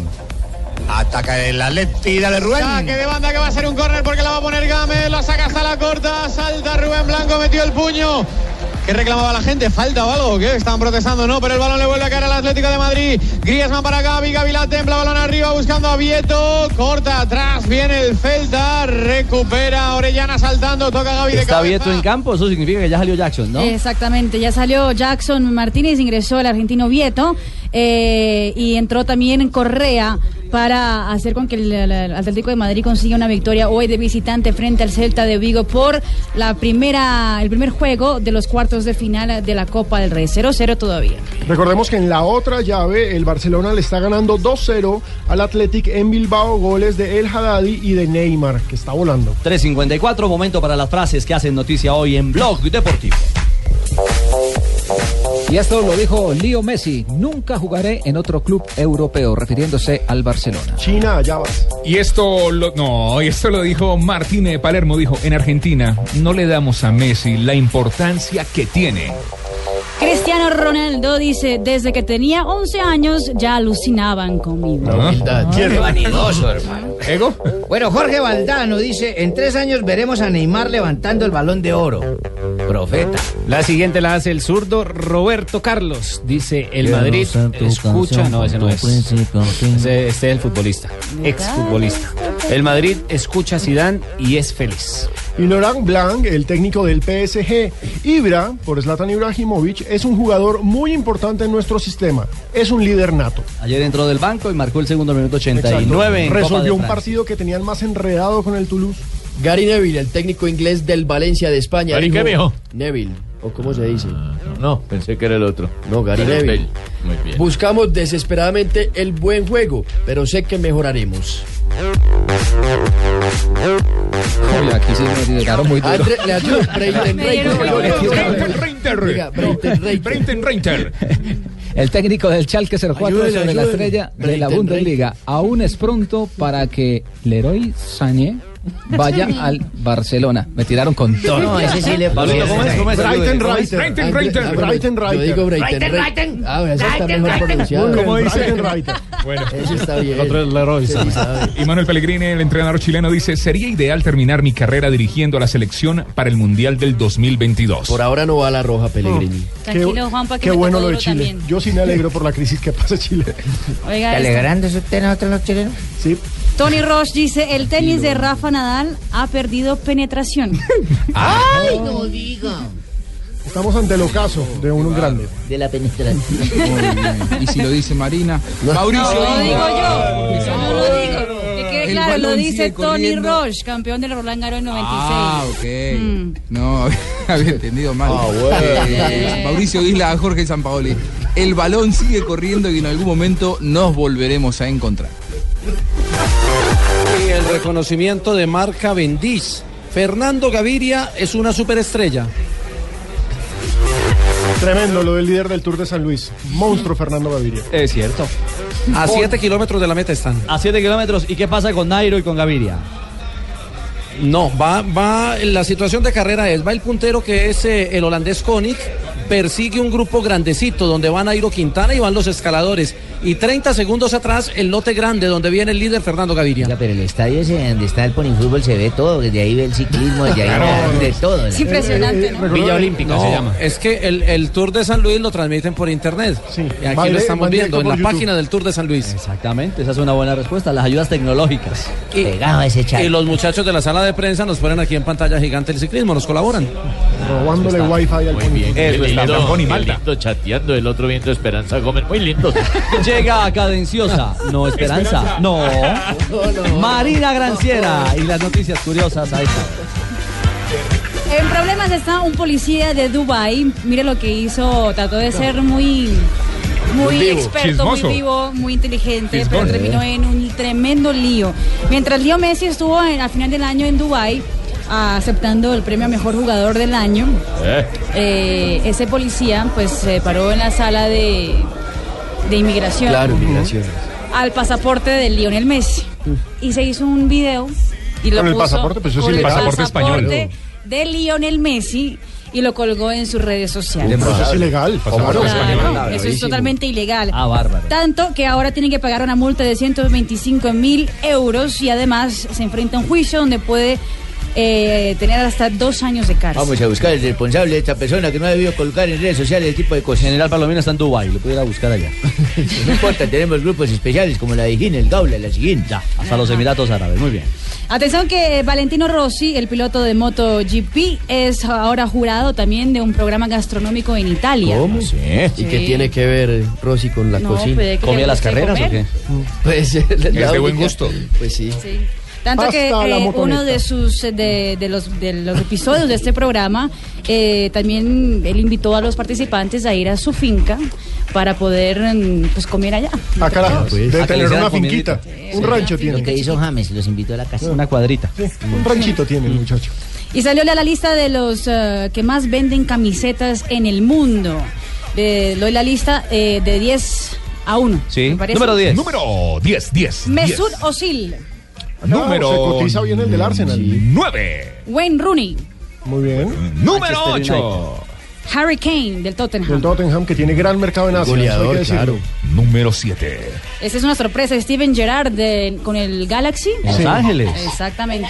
Ataca el Atleti, dale Rubén. Saque de banda que va a ser un córner porque la va a poner Gámez, la saca hasta la corta, salta Rubén Blanco, metió el puño. ¿Qué reclamaba la gente? ¿Falta o algo? ¿Qué? Estaban protestando, no, pero el balón le vuelve a caer al Atlético de Madrid. Griezmann para Gaby, Gaby la templa, balón arriba buscando a Vieto, corta atrás, viene el Celta, recupera Orellana saltando, toca Gaby de Está cabeza. Vieto en campo, eso significa que ya salió Jackson, ¿no? Exactamente, ya salió Jackson Martínez, ingresó el argentino Vieto eh, y entró también Correa para hacer con que el, el- el Atlético de Madrid consiga una victoria hoy de visitante frente al Celta de Vigo por la primera, el primer juego de los cuartos de final de la Copa del Rey. 0-0 todavía. Recordemos que en la otra llave el Barcelona le está ganando 2-0 al Athletic en Bilbao, goles de El Haddadi y de Neymar, que está volando. 3.54, momento para las frases que hacen noticia hoy en Blog Deportivo. Y esto lo dijo Leo Messi. Nunca jugaré en otro club europeo, refiriéndose al Barcelona. China, allá vas. Y esto lo, no, y esto lo dijo Martínez de Palermo, dijo, en Argentina no le damos a Messi la importancia que tiene. Cristiano Ronaldo dice, desde que tenía 11 años ya alucinaban conmigo. Qué vanidoso, hermano. ¿Ego? Bueno, Jorge Valdano dice, en tres años veremos a Neymar levantando el balón de oro. Profeta. La siguiente la hace el zurdo Roberto Carlos. Dice, el Madrid escucha... No, ese no es. Ese, este es el futbolista. Ex futbolista. El Madrid escucha a Zidane y es feliz. Y Laurent Blanc, el técnico del PSG, Ibra, por Zlatan Ibrahimovic, es un jugador muy importante en nuestro sistema. Es un líder nato. Ayer entró del banco y marcó el segundo minuto 89 en Copa de Resolvió un. Partido que tenían más enredado con el Toulouse. Gary Neville, el técnico inglés del Valencia de España. ¿Gary dijo-? Neville, o cómo se dice. No, pensé que era el otro. No, Gary Gareth Neville. Bale. Muy bien. Buscamos desesperadamente el buen juego, pero sé que mejoraremos. Uy, aquí sí me tiraron muy duro. Andre- le ayudo, Breiten Reiter. El técnico del Schalke 04 Ayúdele, sobre la estrella de la Bundesliga. Aún es pronto para que Leroy Sané vaya al Barcelona. Me tiraron con todo. No, ese sí le Pablito, ¿cómo es? ¿Cómo es? Brighton. Reiter. Breiten Reiter. Brighton Yo Reiter. digo Breiten, Reiter. Breiten. Ah, ese está Breiten, mejor pronunciado. ¿Cómo dice? Brighton Reiter. Bueno. Ese está bien. Otro es Leroy. Y Manuel Pellegrini, el entrenador chileno, dice, sería ideal terminar mi carrera dirigiendo a la selección para el Mundial del 2022. Por ahora no va a la roja, Pellegrini. Tranquilo, Juanpa, que Qué bueno lo de Chile. Yo sí me alegro por la crisis que pasa Chile. Oiga, ¿Te alegrando usted nosotros los chilenos? Sí. Tony Ross dice, el tenis de Rafa Nadal ha perdido penetración. ¡Ay, no diga! Estamos ante el ocaso de un grande. De la penetración. Y si lo dice Marina. Mauricio. No lo Isla. digo yo, yo no lo digo. Que quede El claro, lo dice Tony. Ross, campeón del Roland Garros 96. Ah, ok. Mm. No, había entendido mal. Ah, bueno. Eh, Mauricio Isla, Jorge Sampaoli. El balón sigue corriendo y en algún momento nos volveremos a encontrar. Reconocimiento de marca Bendiz. Fernando Gaviria es una superestrella. Tremendo lo del líder del Tour de San Luis. Monstruo Fernando Gaviria. Es cierto. A 7 kilómetros de la meta están. A 7 kilómetros. ¿Y qué pasa con Nairo y con Gaviria? No, va, va, la situación de carrera es, va el puntero que es eh, el holandés Koenig, persigue un grupo grandecito donde van Nairo Quintana y van los escaladores. Y 30 segundos atrás el lote grande donde viene el líder Fernando Gaviria. Ya, pero el estadio ese donde está el ponifútbol se ve todo, desde ahí ve el ciclismo, desde ahí ve de todo. Es impresionante, ¿no? Villa Olímpica se no, llama. Es que el, el Tour de San Luis lo transmiten por internet. Y aquí lo estamos viendo en la YouTube. página del Tour de San Luis. Exactamente, esa es una buena respuesta. Las ayudas tecnológicas. Y, ese y los muchachos de la sala de prensa nos ponen aquí en pantalla gigante el ciclismo, nos colaboran. Robándole wifi al Bien, Eso está, lindo, Tampón y qué Malta. lindo chateando, el otro viento Esperanza Gómez, muy lindo. Llega cadenciosa, no esperanza, no. Marina Granciera y las noticias curiosas a esta. En problemas está un policía de Dubai. Mire lo que hizo, trató de ser muy muy Muy vivo. experto, Chismoso. muy vivo, muy inteligente, Chismoso. pero terminó en un tremendo lío. Mientras Leo Messi estuvo en- al final del año en Dubai aceptando el premio a mejor jugador del año, eh, ese policía pues se paró en la sala de, de inmigración Claro, inmigración. al pasaporte de Lionel Messi y se hizo un video y lo Con el puso pasaporte, pues eso es con el ilegal. pasaporte Pasaporte de Lionel Messi y lo colgó en sus redes sociales. Eso es ilegal. Claro, Claro. eso es totalmente ilegal. Ah, bárbaro. Tanto que ahora tiene que pagar una multa de 125 mil euros y además se enfrenta a un juicio donde puede eh, tener hasta dos años de cárcel. Vamos a buscar el responsable de esta persona que no ha debido colocar en redes sociales el tipo de cosas. General Palomino está en Dubái, lo pudiera buscar allá. No importa, tenemos grupos especiales como la de Gine, el Gaula, la siguiente. Hasta los Emiratos Árabes, muy bien. Atención que Valentino Rossi, el piloto de MotoGP, es ahora jurado también de un programa gastronómico en Italia. ¿Cómo? Sí. ¿Y qué tiene que ver Rossi con la No, cocina? que ¿Comía las carreras o comer. Pues la Es de buen gusto. Pues sí. Tanto Hasta que eh, uno de sus eh, de, de los de los episodios de este programa eh, también él invitó a los participantes a ir a su finca para poder mm, pues comer allá. Ah, carajo. Pues, Debe a que tener una finquita. Un rancho Lo tiene. que hizo James, los invitó a la casa. Una cuadrita. Un ranchito tiene el muchacho. Y salió a la lista de los eh, que más venden camisetas en el mundo. De, doy la lista eh, de 10 a 1. Sí. ¿me parece? Número 10. Número 10, 10. Mesut Número se cotiza bien el del Arsenal. 9. Wayne Rooney, Muy bien. Número Manchester 8. Harry Kane del Tottenham. Del Tottenham, que tiene gran mercado en Asia. que decirlo. Número 7. Esta es una sorpresa. Steven Gerrard de- con el Galaxy. Los Ángeles. Exactamente.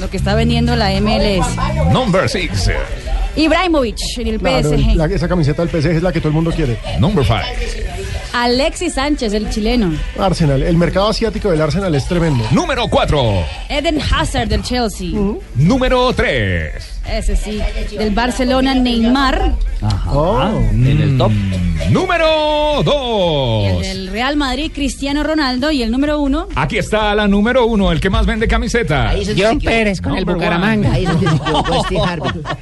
Lo que está vendiendo la MLS. Number 6. Ibrahimovic en el Claro, PSG. la- esa camiseta del PSG es la que todo el mundo quiere. Number 5. Alexis Sánchez, el chileno. Arsenal, el mercado asiático del Arsenal es tremendo. Número 4. Eden Hazard del Chelsea. Número 3. Ese sí. Del Barcelona, Neymar. En el top. Número El 2. del Real Madrid, Cristiano Ronaldo. Y el número uno. Aquí está la número 1, el que más vende camisetas. John Pérez con el Bucaramanga. Ahí es donde.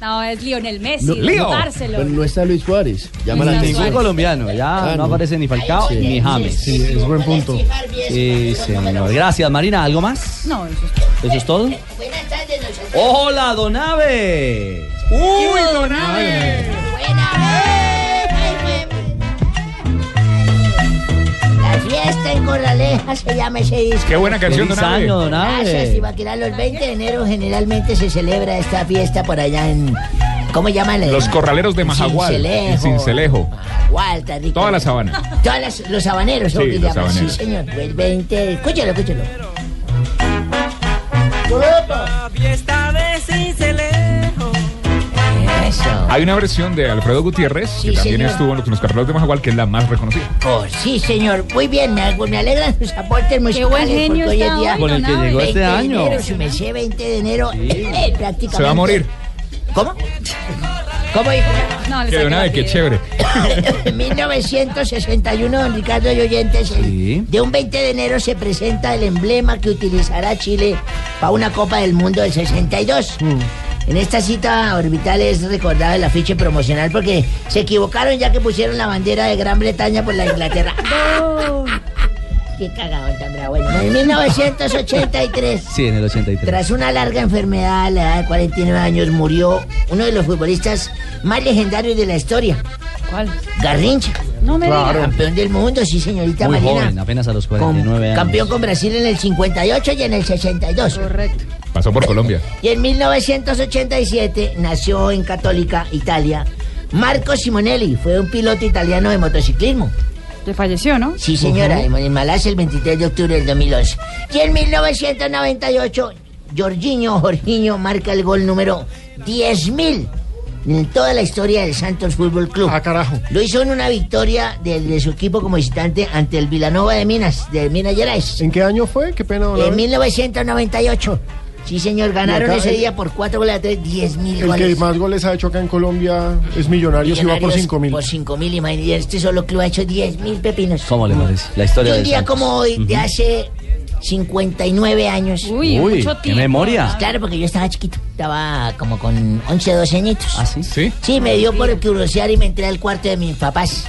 No, es Lionel Messi, No, Leo. Barcelona. Pero no está Luis Suárez. Llama la atención. Soy colombiano, ya Ah, no, aparece ni Falcao Sí. ni James. Sí, es buen punto. Sí, señor. Gracias, Marina. ¿Algo más? No, eso es ¿Eso es todo? ¡Hola, Donave! ¡Uy, Donave! La fiesta en Corraleja se llama ese disco. Qué buena canción, Feliz Donave. año, Donave. Gracias, Ibaquirá. Los 20 de enero generalmente se celebra esta fiesta por allá en... ¿Cómo llaman? Los corraleros de Majagual. Cincelejo. En Cincelejo. Majagual, está rico. Toda la sabana. Todas las- los habaneros, Sí, los llaman? habaneros. Sí, señor. El 20... Escúchalo, escúchalo. Fiesta de Cincelejo. Eso. Hay una versión de Alfredo Gutiérrez, Sí, que también señor. estuvo en los carreros de Majagual, que es la más reconocida. Oh, sí, señor. Muy bien, me, me alegran sus aportes musicales. buen genio porque hoy está día hoy, Con el que llegó 20 este de año. enero, su merced, 20 de enero, eh, prácticamente. Se va a morir. ¿Cómo? ¿Cómo dijo? No, le Que Donave, la qué chévere. En 1961, don Ricardo y oyentes, de un 20 de enero se presenta el emblema que utilizará Chile para una Copa del Mundo del 62. En esta cita orbital es recordado el afiche promocional porque se equivocaron ya que pusieron la bandera de Gran Bretaña por la Inglaterra. Qué cagado tan bravo. Bueno, en 1983. Sí, en el 83. Tras una larga enfermedad a la edad de 49 años murió uno de los futbolistas más legendarios de la historia. ¿Cuál? Garrincha. No me Claro. digas. Campeón del mundo, sí, señorita Muy Marina. joven, apenas a los Con- 49 años. campeón con Brasil en el 58 y en el 62. Correcto. Pasó por Colombia. Y en 1987 nació en Católica, Italia, Marco Simonelli. Fue un piloto italiano de motociclismo. Que falleció, ¿no? Sí, señora, en Malasia el 23 de octubre del 2011. Y en 1998, Jorginho Jorginho marca el gol número 10.000 en toda la historia del Santos Fútbol Club. Ah, carajo. Lo hizo en una victoria de, de su equipo como visitante ante el Villanova de Minas, de Minas Gerais. ¿En qué año fue? Qué pena. En Abe. 1998. Sí, señor, ganaron acá ese día por cuatro goles a tres, 10 mil El que goles. más goles ha hecho acá en Colombia es Millonarios, y va por Millonarios 5 mil. Por 5 mil, imagínate, este solo club ha hecho 10 mil pepinos. ¿Cómo le parece? La historia Y un día como hoy, de hace 59 años. Uy, Uy, mucho qué tiempo. memoria. Claro, porque yo estaba chiquito. Estaba como con 11, 12 añitos. ¿Ah, sí? ¿Sí? Sí, me dio por curiosear y me entré al cuarto de mis papás.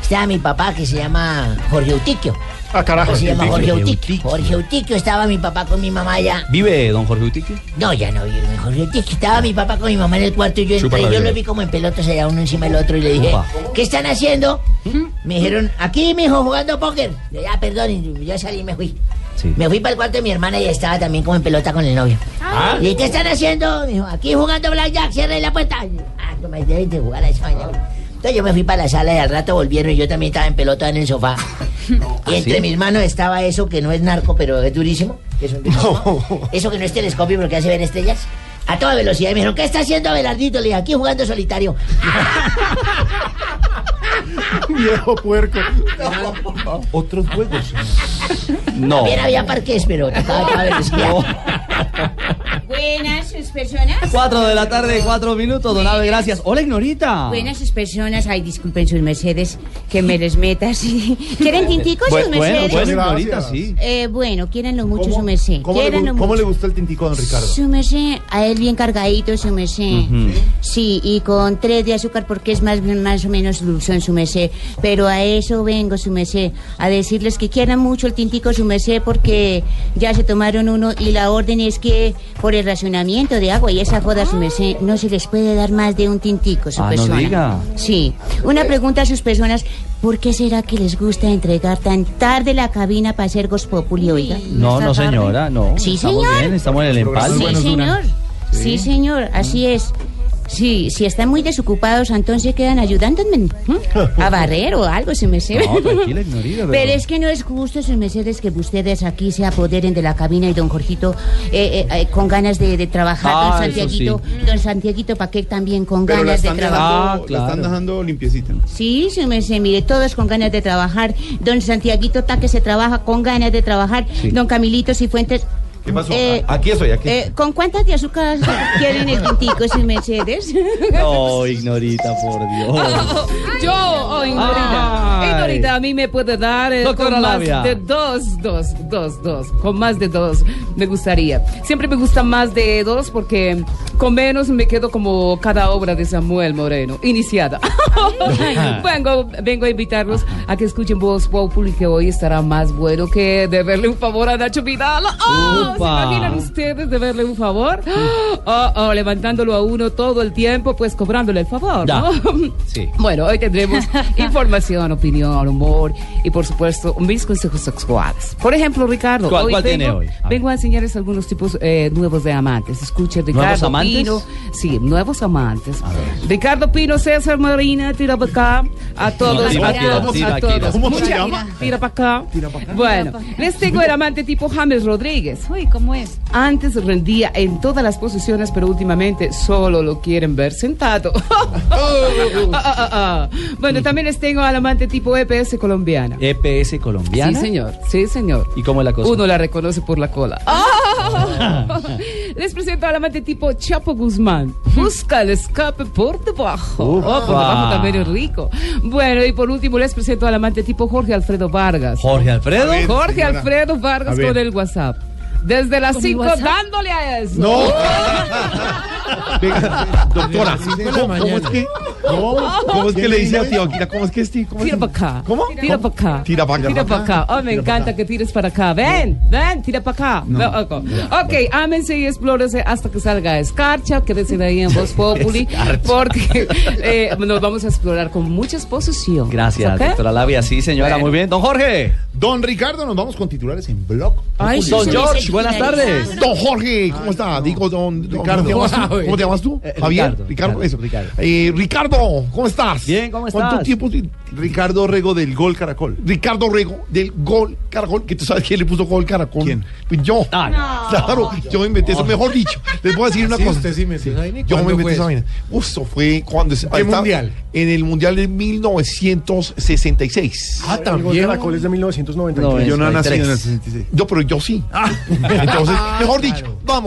Estaba mi papá que se llama Jorge Eutiquio. Ah, carajo. Se llama Jorge Eutiquio. Jorge Eutiquio estaba mi papá con mi mamá allá. ¿Vive don Jorge Utique? No, ya no vive mi Jorge Eutiquio. Estaba mi papá con mi mamá en el cuarto y yo entré. Yo lo vi como en pelotas allá uno encima del otro y le dije. ¿qué están haciendo? Me dijeron, aquí, mijo, jugando póker. Le dije, ah, perdón, y yo salí y me fui. Sí. Me fui para el cuarto de mi hermana y estaba también como en pelota con el novio. Ah. Y ¿qué están haciendo? Me dijo, aquí jugando blackjack, cierre la puerta. Ah, no me deben de jugar a esa vaina. Entonces yo me fui para la sala y al rato volvieron y yo también estaba en pelota en el sofá. Y entre ¿sí? mis manos estaba eso que no es narco, pero es durísimo. que es un durísimo. Eso que no es telescopio porque hace ver estrellas. A toda velocidad. Y me dijeron, ¿qué está haciendo Abelardito? Le dije, aquí jugando solitario. Viejo puerco. Otros juegos. No. También había parques, pero tocaba a toda velocidad. Buenas sus personas. Cuatro de la tarde, cuatro minutos, don Abe, gracias. Hola, Ignorita. Buenas sus personas. Ay, disculpen sus mercedes que me les meta así. ¿Quieren tinticos sus bueno, mercedes? bueno. Ignorita, sí. Eh, bueno, quieranlo mucho su merced. ¿Cómo, le, Quiéranlo cómo mucho. le gustó el tintico a don Ricardo? Su merced, a él bien cargadito, su merced. Sí, y con tres de azúcar porque es más, más o menos dulzón, su merced. Pero a eso vengo, su merced, a decirles que quieran mucho el tintico, su merced, porque ya se tomaron uno y la orden es que por el racionamiento de agua y esa joda, su merced, no se les puede dar más de un tintico, su Ah, no persona. diga. Sí. Una pregunta a sus personas, ¿por qué será que les gusta entregar tan tarde la cabina para hacer Gospopuli, oiga? No, no, señora, no. Sí, estamos señor. bien, estamos en el empalme. Sí, señor. Sí, señor, así es. Sí, si están muy desocupados, entonces quedan ayudándome a barrer o algo, si me. No, tranquila, Ignorita, pero- Pero es que no es justo, si me sé, es que ustedes aquí se apoderen de la cabina y don Jorgito eh, eh, eh, con ganas de, de trabajar, Ah, don eso Santiaguito, don Santiaguito Paquet también con Pero ganas de trabajar. dejando, la están dejando limpiecita. Sí, sí, me mire, todos con ganas de trabajar. Don Santiaguito Taque se trabaja con ganas de trabajar. Don Camilito Cifuentes. ¿Qué pasó? Eh, aquí estoy, aquí. eh, ¿Con cuántas de azúcar quieren el tintico, si Mercedes? No, Ignorita, por Dios. Yo, oh, Ignorita. Ay. Ignorita, a mí me puede dar eh, con más de dos, dos, dos, dos. Con más de dos me gustaría. Siempre me gusta más de dos porque con menos me quedo como cada obra de Samuel Moreno, iniciada. vengo, vengo a invitarlos a que escuchen Voz Populi, que hoy estará más bueno que deberle un favor a Nacho Vidal. ¡Oh! ¿Se imaginan ustedes deberle un favor? Oh, oh, levantándolo a uno todo el tiempo, pues cobrándole el favor. ¿no? Sí. Bueno, hoy tendremos información, opinión, humor y por supuesto mis consejos sexuales. Por ejemplo, Ricardo, ¿Cuál- hoy cuál vengo, tiene hoy? A vengo a enseñarles algunos tipos eh, nuevos de amantes. Escuchen, Ricardo ¿Nuevos amantes? Pino. Sí, nuevos amantes. Ricardo Pino, César Marina, tira para acá. A todos, tira a todos, tira a aquí. todos. ¿Cómo se llama? Tira para acá. Bueno, les tengo el amante tipo James Rodríguez. Uy, ¿cómo es? Antes rendía en todas las posiciones, pero últimamente solo lo quieren ver sentado. Ah, ah, ah. Bueno, también les tengo al amante tipo EPS colombiana. EPS colombiana. Sí, señor. Sí, señor. ¿Y cómo es la cosa? Uno la reconoce por la cola. Ah. Les presento al amante tipo Chapo Guzmán. Busca el escape por debajo. Ufa. Oh, por debajo también es rico. Bueno, y por último les presento al amante tipo Jorge Alfredo Vargas. Jorge Alfredo. Ver, Jorge señora. Alfredo Vargas con el WhatsApp. Desde las ¿Con el 5 WhatsApp? dándole a eso. No. Doctora, ¿cómo, es que, cómo, cómo es que le dice a Tibaquira? ¿Cómo es que es ti? ¿Cómo es Tira para acá. ¿Cómo? Tira para acá. Tira para acá. Tira para acá. Oh, me encanta que tires para acá. Ven, ven, tira para acá. No. Ok, Ok, ámense y explórense hasta que salga escarcha. Quédense ahí en Voz Populi. porque eh, nos vamos a explorar con mucha exposición. Gracias, doctora Labia. Sí, señora, Bueno. muy bien. Don Jorge. Don Ricardo, nos vamos con titulares en blog. Ay, sí, Don George, buenas tardes. Don Jorge, ¿cómo está? Digo, don Ricardo. ¿Cómo te llamas tú? ¿Cómo te llamas tú? Eh, Javier. Ricardo, Ricardo, Ricardo, eso. Ricardo. Eh, Ricardo, ¿cómo estás? Bien, ¿cómo ¿Cuánto estás? tiempo? ti- Ricardo Rego del Gol Caracol. Ricardo Rego del Gol Caracol. Que tú sabes quién le puso Gol Caracol. ¿Quién? Pues yo. Claro, yo me inventé eso. Mejor dicho, les voy a decir una Sí, cosa. usted sí me Yo me ¿cuándo inventé esa eso? vaina. Eso fue cuando... se- ¿Qué estaba- mundial? En el Mundial de 1966. Ah, también. El Caracol es de 1993. Yo no he nacido en el 66. Yo, pero yo sí. Entonces, mejor dicho, vamos.